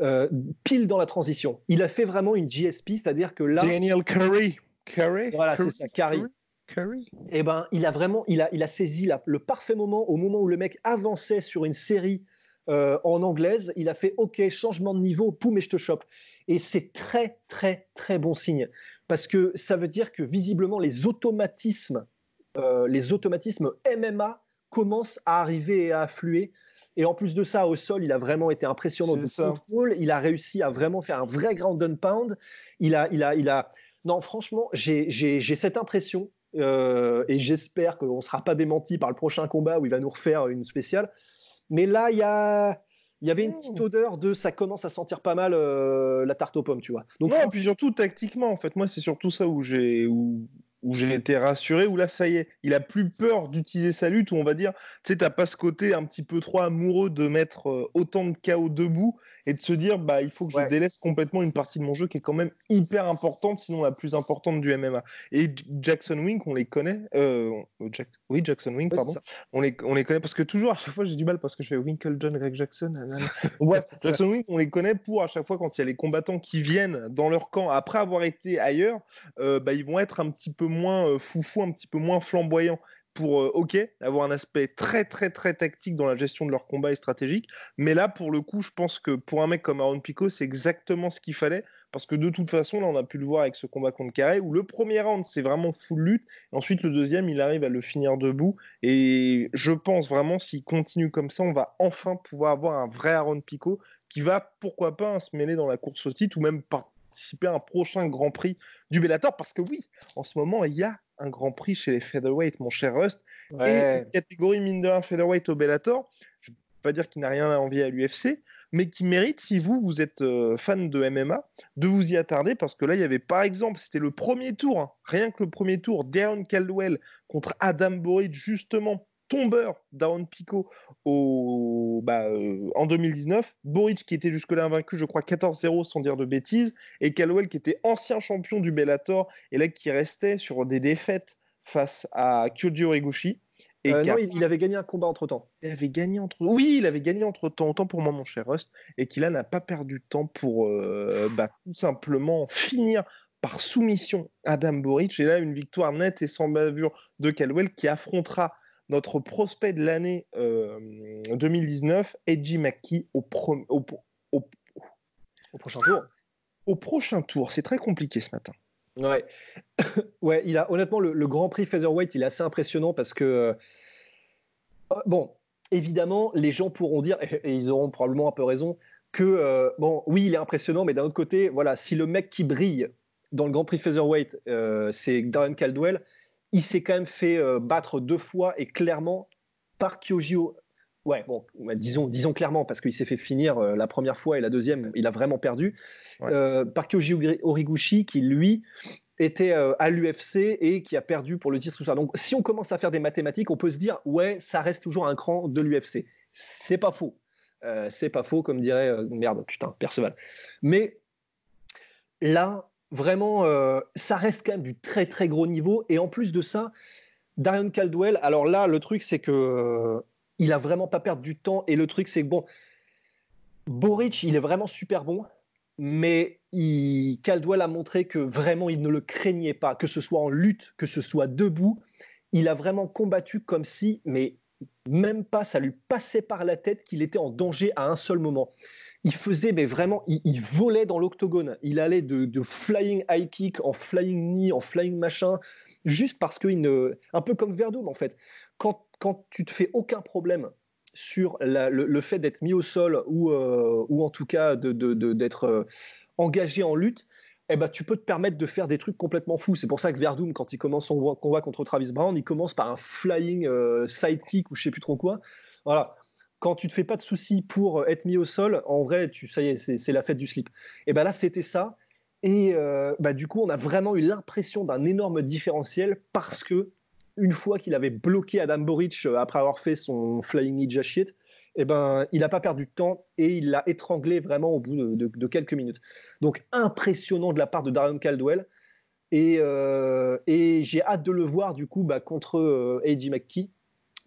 Euh, pile dans la transition. Il a fait vraiment une GSP, c'est-à-dire que là. Daniel Curry. Curry? Voilà, c'est ça, Curry. Curry? Eh ben, il a vraiment, il a, il a saisi le parfait moment au moment où le mec avançait sur une série euh, en anglaise. Il a fait OK, changement de niveau, poum et je te chope. Et c'est très, très, très bon signe parce que ça veut dire que visiblement les automatismes, euh, les automatismes MMA commencent à arriver et à affluer et en plus de ça, au sol, il a vraiment été impressionnant de contrôle. Il a réussi à vraiment faire un vrai grand down pound. Il a, il a, il a. Non, franchement, j'ai cette impression. Euh, et j'espère qu'on ne sera pas démenti par le prochain combat où il va nous refaire une spéciale. Mais là, il y a, il y avait une petite odeur de ça commence à sentir pas mal euh, la tarte aux pommes, tu vois. Donc, non, puis surtout tactiquement, en fait, moi, c'est surtout ça où j'ai où, où j'ai été rassuré, où là, ça y est, il a plus peur d'utiliser sa lutte, où on va dire, tu sais, t'as pas ce côté un petit peu trop amoureux de mettre euh, autant de chaos debout et de se dire, bah, il faut que je délaisse complètement une partie de mon jeu qui est quand même hyper importante, sinon la plus importante du MMA. Et Jackson Wink, on les connaît, euh, oui, Jackson Wink, pardon, on les, on les connaît parce que toujours, à chaque fois, j'ai du mal parce que je fais Winkle John, Greg Jackson. (laughs) ouais, Jackson Wink, on les connaît pour à chaque fois quand il y a les combattants qui viennent dans leur camp après avoir été ailleurs, euh, bah, ils vont être un petit peu moins euh, foufou, un petit peu moins flamboyant pour, euh, ok, avoir un aspect très très très tactique dans la gestion de leur combat et stratégique. Mais là, pour le coup, je pense que pour un mec comme Aaron Pico, c'est exactement ce qu'il fallait. Parce que de toute façon, là, on a pu le voir avec ce combat contre Carré, où le premier round, c'est vraiment full lutte. Et ensuite, le deuxième, il arrive à le finir debout. Et je pense vraiment, s'il continue comme ça, on va enfin pouvoir avoir un vrai Aaron Pico qui va, pourquoi pas, se mêler dans la course au titre ou même par participer à un prochain Grand Prix du Bellator parce que oui, en ce moment, il y a un Grand Prix chez les featherweight, mon cher Rust, et une catégorie mine de un featherweight au Bellator. Je ne veux pas dire qu'il n'a rien à envier à l'UFC, mais qui mérite, si vous, vous êtes euh, fan de MMA, de vous y attarder parce que là, il y avait par exemple, c'était le premier tour, hein, rien que le premier tour, Darren Caldwell contre Adam Boric, justement tombeur d'Aaron Pico au, bah, euh, en 2019. Boric qui était jusque-là invaincu, je crois 14-0 sans dire de bêtises. Et Caldwell qui était ancien champion du Bellator et là qui restait sur des défaites face à Kyoji Horiguchi. Et euh, non, il, avait gagné un combat entre temps. Il avait gagné entre. Oui, il avait gagné entre temps. Autant pour moi, mon cher Rust. Et qu'il n'a pas perdu de temps pour euh, bah, tout simplement finir par soumission Adam Boric. Et là, une victoire nette et sans bavure de Caldwell qui affrontera notre prospect de l'année 2019, euh, Edgy McKee, au, prochain tour. Au prochain tour, c'est très compliqué ce matin. Ouais, (coughs) ouais il a honnêtement le, Grand Prix featherweight, il est assez impressionnant parce que euh, euh, bon, évidemment, les gens pourront dire et, ils auront probablement un peu raison que bon, oui, il est impressionnant, mais d'un autre côté, voilà, si le mec qui brille dans le Grand Prix featherweight, c'est Darren Caldwell, il s'est quand même fait euh, battre deux fois et clairement par Kyoji. Ouais, bon, disons, disons clairement, parce qu'il s'est fait finir euh, la première fois et la deuxième, il a vraiment perdu. Euh, par Kyoji Origuchi, qui lui était à l'UFC et qui a perdu pour le titre, tout ça. Donc, si on commence à faire des mathématiques, on peut se dire, ouais, ça reste toujours un cran de l'UFC. C'est pas faux. c'est pas faux, comme dirait, merde, putain, Perceval. Mais là, vraiment, euh, ça reste quand même du très très gros niveau. Et en plus de ça, Darion Caldwell, alors là, le truc, c'est que euh, il a vraiment pas perdu du temps. Et le truc, c'est que bon, Boric, il est vraiment super bon, mais Caldwell a montré que vraiment, il ne le craignait pas, que ce soit en lutte, que ce soit debout. Il a vraiment combattu comme si, mais même pas, ça lui passait par la tête qu'il était en danger à un seul moment il faisait, mais vraiment, il, volait dans l'octogone. Il allait de, flying high kick en flying knee, en flying machin, juste parce qu'il ne. Un peu comme Verdum, en fait. Quand, quand tu te fais aucun problème sur le, fait d'être mis au sol ou, euh, ou en tout cas d'être de, euh, engagé en lutte, eh ben, tu peux te permettre de faire des trucs complètement fous. C'est pour ça que Verdum, quand il commence son combat contre Travis Brown, il commence par un flying euh, sidekick ou je sais plus trop quoi. Voilà quand tu te fais pas de soucis pour euh, être mis au sol, en vrai, ça y est, c'est la fête du slip. Et ben là, c'était ça. Et bah, du coup, on a vraiment eu l'impression d'un énorme différentiel parce que une fois qu'il avait bloqué Adam Boric après avoir fait son Flying Ninja shit, eh ben, il n'a pas perdu de temps et il l'a étranglé vraiment au bout de, quelques minutes. Donc impressionnant de la part de Darion Caldwell. Et, euh, et j'ai hâte de le voir du coup bah, contre euh, AJ McKee,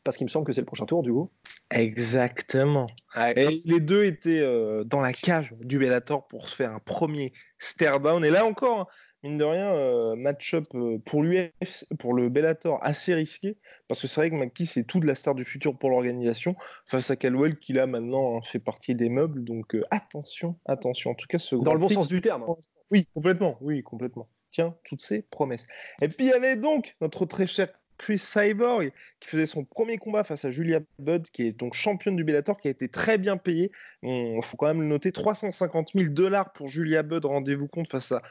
parce qu'il me semble que c'est le prochain tour du coup. Exactement. Et les deux étaient euh, dans la cage du Bellator pour se faire un premier stare down. Et là encore, hein, mine de rien, euh, match-up euh, pour l'UF, pour le Bellator assez risqué, parce que c'est vrai que McKee, c'est tout de la star du futur pour l'organisation, face à Calwell, qui là maintenant hein, fait partie des meubles. Donc euh, attention, attention. En tout cas, ce Dans le bon sens du terme. Hein. Oui, complètement. Oui, complètement. Tiens, toutes ces promesses. Et puis il y avait donc notre très cher Chris Cyborg, qui faisait son premier combat face à Julia Budd, qui est donc championne du Bellator, qui a été très bien payée. Il faut quand même le noter 350 000 dollars pour Julia Budd, rendez-vous compte, face à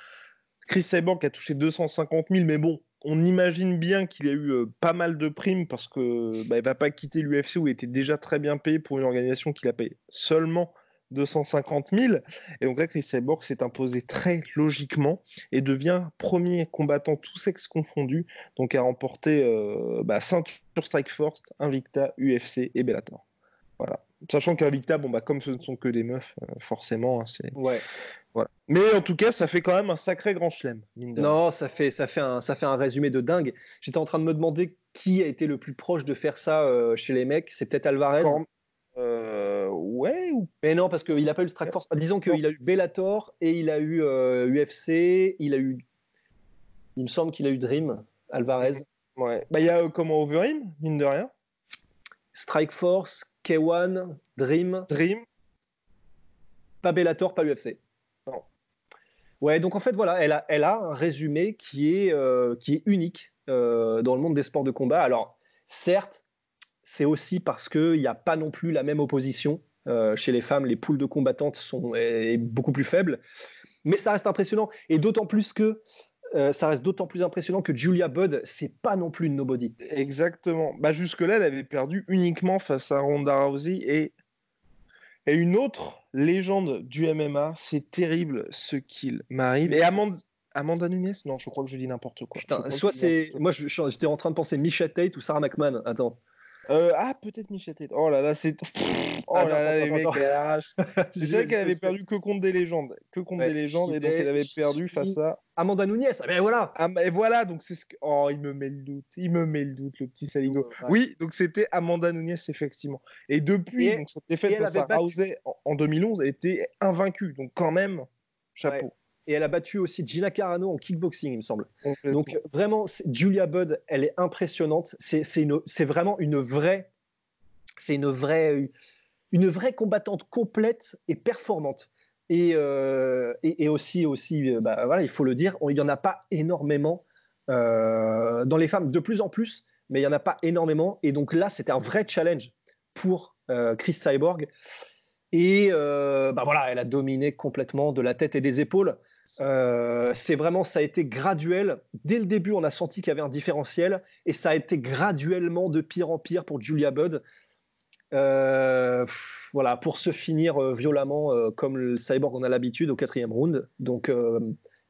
Chris Cyborg a touché 250 000, mais bon, on imagine bien qu'il a eu euh, pas mal de primes parce que bah, il va pas quitter l'UFC où il était déjà très bien payé pour une organisation qu'il a payé seulement 250 000. Et donc là, Chris Cyborg s'est imposé très logiquement et devient premier combattant tous sexes confondus, donc à remporter euh, bah, ceinture Strike Force, Invicta, UFC et Bellator. Voilà. Sachant qu'Invicta, bon, bah, comme ce ne sont que des meufs, euh, forcément, hein, c'est. Ouais. Mais en tout cas, ça fait quand même un sacré grand chelem. Non, ça fait, ça, fait un, ça fait un résumé de dingue. J'étais en train de me demander qui a été le plus proche de faire ça euh, chez les mecs. C'est peut-être Alvarez. Euh, ouais. Mais non, parce qu'il n'a pas eu le Strike Force. Disons qu'il a eu Bellator et il a eu UFC. Euh, il a eu. Il me semble qu'il a eu Dream, Alvarez. Ouais. Bah, il y a comment Overeem, mine de rien? Strike Force, K1, Dream. Dream. Pas Bellator, pas UFC. Ouais, donc en fait, voilà, elle a, elle a un résumé qui est, euh, qui est unique euh, dans le monde des sports de combat. Alors, certes, c'est aussi parce qu'il n'y a pas non plus la même opposition. Euh, chez les femmes, les poules de combattantes sont beaucoup plus faibles. Mais ça reste impressionnant. Et d'autant plus que ça reste d'autant plus impressionnant que Julia Budd, c'est pas non plus une nobody. Exactement. Bah jusque-là, elle avait perdu uniquement face à Ronda Rousey et et une autre légende du MMA, c'est terrible ce qu'il m'arrive. Et Amanda, Amanda Nunes? Non, je crois que je dis n'importe quoi. Putain, soit c'est. Moi, j'étais en train de penser Misha Tate ou Sarah McMahon. Attends. Euh, ah, peut-être Michette. Oh là là, c'est. Oh là là, les mecs, (laughs) Je sais qu'elle avait perdu que contre des légendes. Que contre des légendes, et donc elle avait perdu face à. Amanda Nunes, ah, ben voilà ah, Et voilà, donc c'est ce que. Oh, il me met le doute. Il me met le doute, le petit Saligo. Oui, donc c'était Amanda Nunes, effectivement. Et depuis, donc cette défaite face à Rousey en 2011, elle était invaincue. Donc quand même, chapeau et elle a battu aussi Gina Carano en kickboxing, il me semble. Donc vraiment, Julia Budd, elle est impressionnante. C'est vraiment une vraie, c'est une vraie, une vraie combattante complète et performante. Et, euh, et, aussi, aussi euh, bah, voilà, il faut le dire, il n'y en a pas énormément euh, dans les femmes, de plus en plus, mais il n'y en a pas énormément. Et donc là, c'était un vrai challenge pour Chris Cyborg. Et bah voilà, elle a dominé complètement de la tête et des épaules. Euh, c'est vraiment, ça a été graduel. Dès le début, on a senti qu'il y avait un différentiel et ça a été graduellement de pire en pire pour Julia Budd. Euh, voilà, pour se finir euh, violemment comme le Cyborg en a l'habitude au quatrième round. Donc,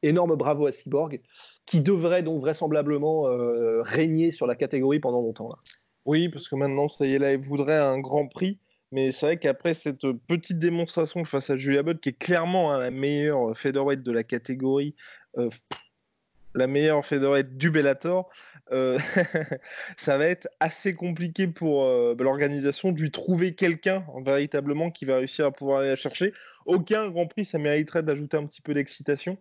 énorme bravo à Cyborg, qui devrait donc vraisemblablement régner sur la catégorie pendant longtemps. Là. Oui, parce que maintenant, ça y est, là, il voudrait un grand prix. Mais c'est vrai qu'après cette petite démonstration face à Julia Budd, qui est clairement hein, la meilleure featherweight de la catégorie, euh, la meilleure featherweight du Bellator, euh, (laughs) ça va être assez compliqué pour euh, l'organisation de trouver quelqu'un véritablement qui va réussir à pouvoir aller la chercher. Aucun Grand Prix, ça mériterait d'ajouter un petit peu d'excitation.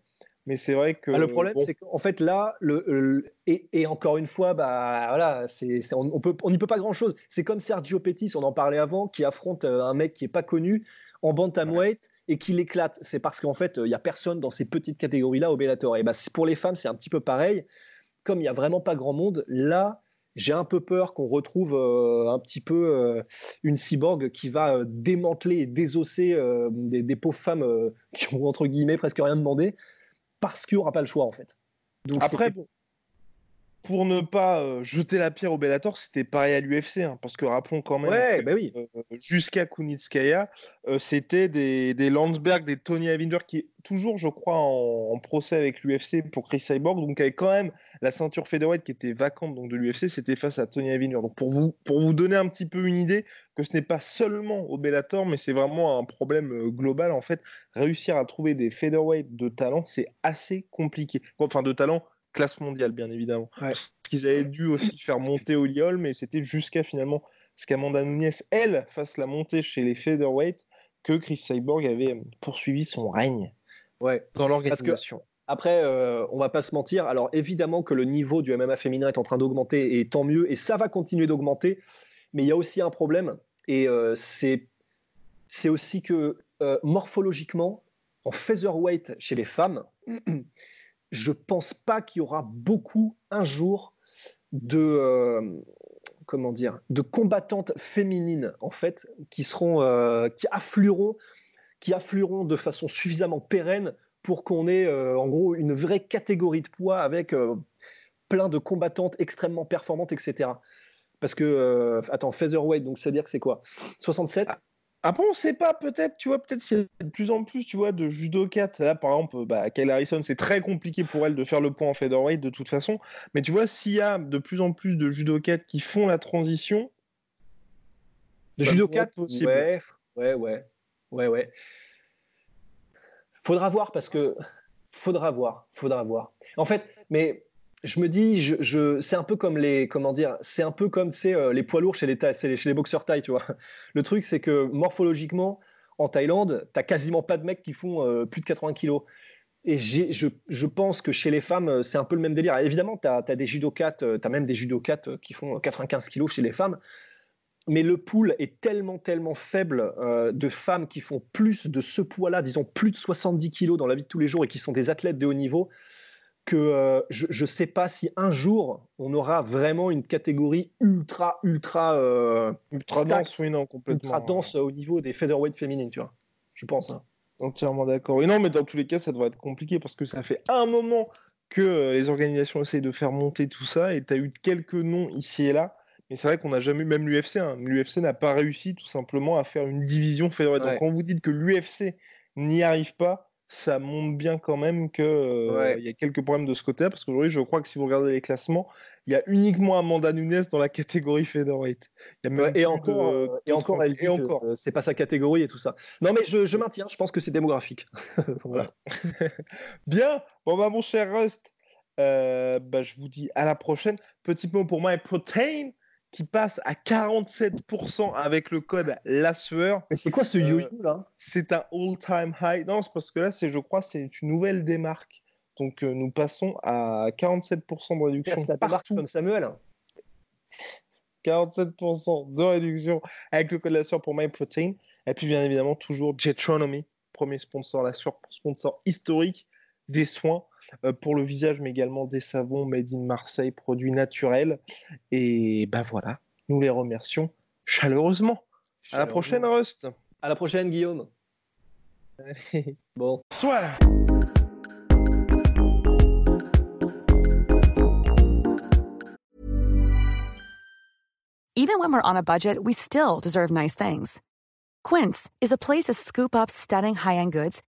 Mais c'est vrai que. Ah, le problème, c'est qu'en fait, là, le, et, encore une fois, bah, voilà, c'est, on n'y on peut pas grand-chose. C'est comme Sergio Pettis, on en parlait avant, qui affronte euh, un mec qui n'est pas connu en bantamweight et qui l'éclate. C'est parce qu'en fait, il n'y a personne dans ces petites catégories-là au Bellator. Et bah, pour les femmes, c'est un petit peu pareil. Comme il n'y a vraiment pas grand monde, là, j'ai un peu peur qu'on retrouve euh, un petit peu euh, une cyborg qui va démanteler et désosser des, des, pauvres femmes qui ont entre guillemets presque rien demandé parce qu'il n'y aura pas le choix en fait. Donc après, bon, pour ne pas euh, jeter la pierre au Bellator, c'était pareil à l'UFC, hein, parce que rappelons quand même, ouais, bah oui. euh, jusqu'à Kunitskaya, euh, c'était des, des Landsberg, des Tony Avinger qui est toujours, je crois, en, en procès avec l'UFC pour Chris Cyborg, donc avec quand même la ceinture featherweight qui était vacante donc de l'UFC, c'était face à Tony Avinger. Donc pour vous, pour vous donner un petit peu une idée que ce n'est pas seulement au Bellator, mais c'est vraiment un problème global en fait. Réussir à trouver des featherweight de talent, c'est assez compliqué. Enfin, de talent classe mondiale, bien évidemment. Ouais. Qu'ils avaient dû aussi faire monter Oliol, mais c'était jusqu'à finalement ce qu'Amanda Nunes, elle, fasse la montée chez les featherweight que Chris Cyborg avait poursuivi son règne Ouais. dans l'organisation. Après, euh, on va pas se mentir. Alors évidemment que le niveau du MMA féminin est en train d'augmenter et tant mieux, et ça va continuer d'augmenter. Mais il y a aussi un problème, et euh, c'est c'est aussi que euh, morphologiquement, en featherweight chez les femmes, (clears throat) je pense pas qu'il y aura beaucoup un jour de euh, combattantes féminines en fait euh, qui afflueront qui afflueront de façon suffisamment pérenne pour qu'on ait euh, en gros une vraie catégorie de poids avec plein de combattantes extrêmement performantes etc parce que attends featherweight donc c'est à dire que c'est quoi? 67 Après, on sait pas, peut-être, tu vois, peut-être s'il y a de plus en plus, tu vois, de judokates. Là, par exemple, bah, Kyle Harrison, c'est très compliqué pour elle de faire le point en featherweight de toute façon. Mais tu vois, s'il y a de plus en plus de judokates qui font la transition, de ça judo pourrait 4 être possible. ouais ouais ouais ouais ouais faudra voir parce que faudra voir faudra voir en fait mais je me dis je, c'est un peu comme les comment dire c'est un peu comme c'est les poids lourds chez les chez les boxeurs thaï tu vois (laughs) le truc c'est que morphologiquement en Thaïlande t'as quasiment pas de mecs qui font euh, plus de 80 kilos et je, pense que chez les femmes, euh, c'est un peu le même délire. Évidemment, tu as, des judokates, tu as même des judokates euh, qui font 95 kilos chez les femmes. Mais le pool est tellement, tellement faible euh, de femmes qui font plus de ce poids-là, disons plus de 70 kilos dans la vie de tous les jours et qui sont des athlètes de haut niveau, que euh, je ne sais pas si un jour on aura vraiment une catégorie ultra, ultra, euh, ultra Stack. dense, oui, non, complètement. ultra dense au niveau des featherweight féminines, tu vois. Je pense. hein. Entièrement d'accord. Et non, mais dans tous les cas, ça devrait être compliqué parce que ça fait un moment que euh, les organisations essayent de faire monter tout ça et tu as eu quelques noms ici et là. Mais c'est vrai qu'on n'a jamais, même l'UFC, hein, l'UFC n'a pas réussi tout simplement à faire une division featherweight. Ouais. Donc quand vous dites que l'UFC n'y arrive pas, ça montre bien quand même qu'il Ouais. y a quelques problèmes de ce côté-là. Parce qu'aujourd'hui, je crois que si vous regardez les classements, il y a uniquement Amanda Nunes dans la catégorie featherweight. Ouais, et encore, euh, et encore, elle dit et encore. euh, c'est pas sa catégorie et tout ça. Non, mais je, je maintiens, je pense que c'est démographique. (laughs) voilà. (laughs) Bien, bon bah mon cher Rust, euh, bah, je vous dis à la prochaine. Petit mot pour My Protein qui passe à 47% avec le code la sueur. Mais c'est quoi ce Euh, yo-yo là? C'est un all-time high. Non, c'est parce que là, c'est, je crois, c'est une nouvelle démarque. Donc euh, nous passons à 47% de réduction C'est la démarque partout. comme Samuel. 47% de réduction avec le code la sueur pour MyProtein. Et puis, bien évidemment, toujours Jetronomy, premier sponsor la sueur, sponsor historique des soins euh, pour le visage, mais également des savons made in Marseille, produits naturels. Et ben voilà, nous les remercions chaleureusement. À la prochaine, Rust. À la prochaine, Guillaume. (laughs) Bon. Soit. Even when we're on a budget, we still deserve nice things. Quince is a place to scoop up stunning high-end goods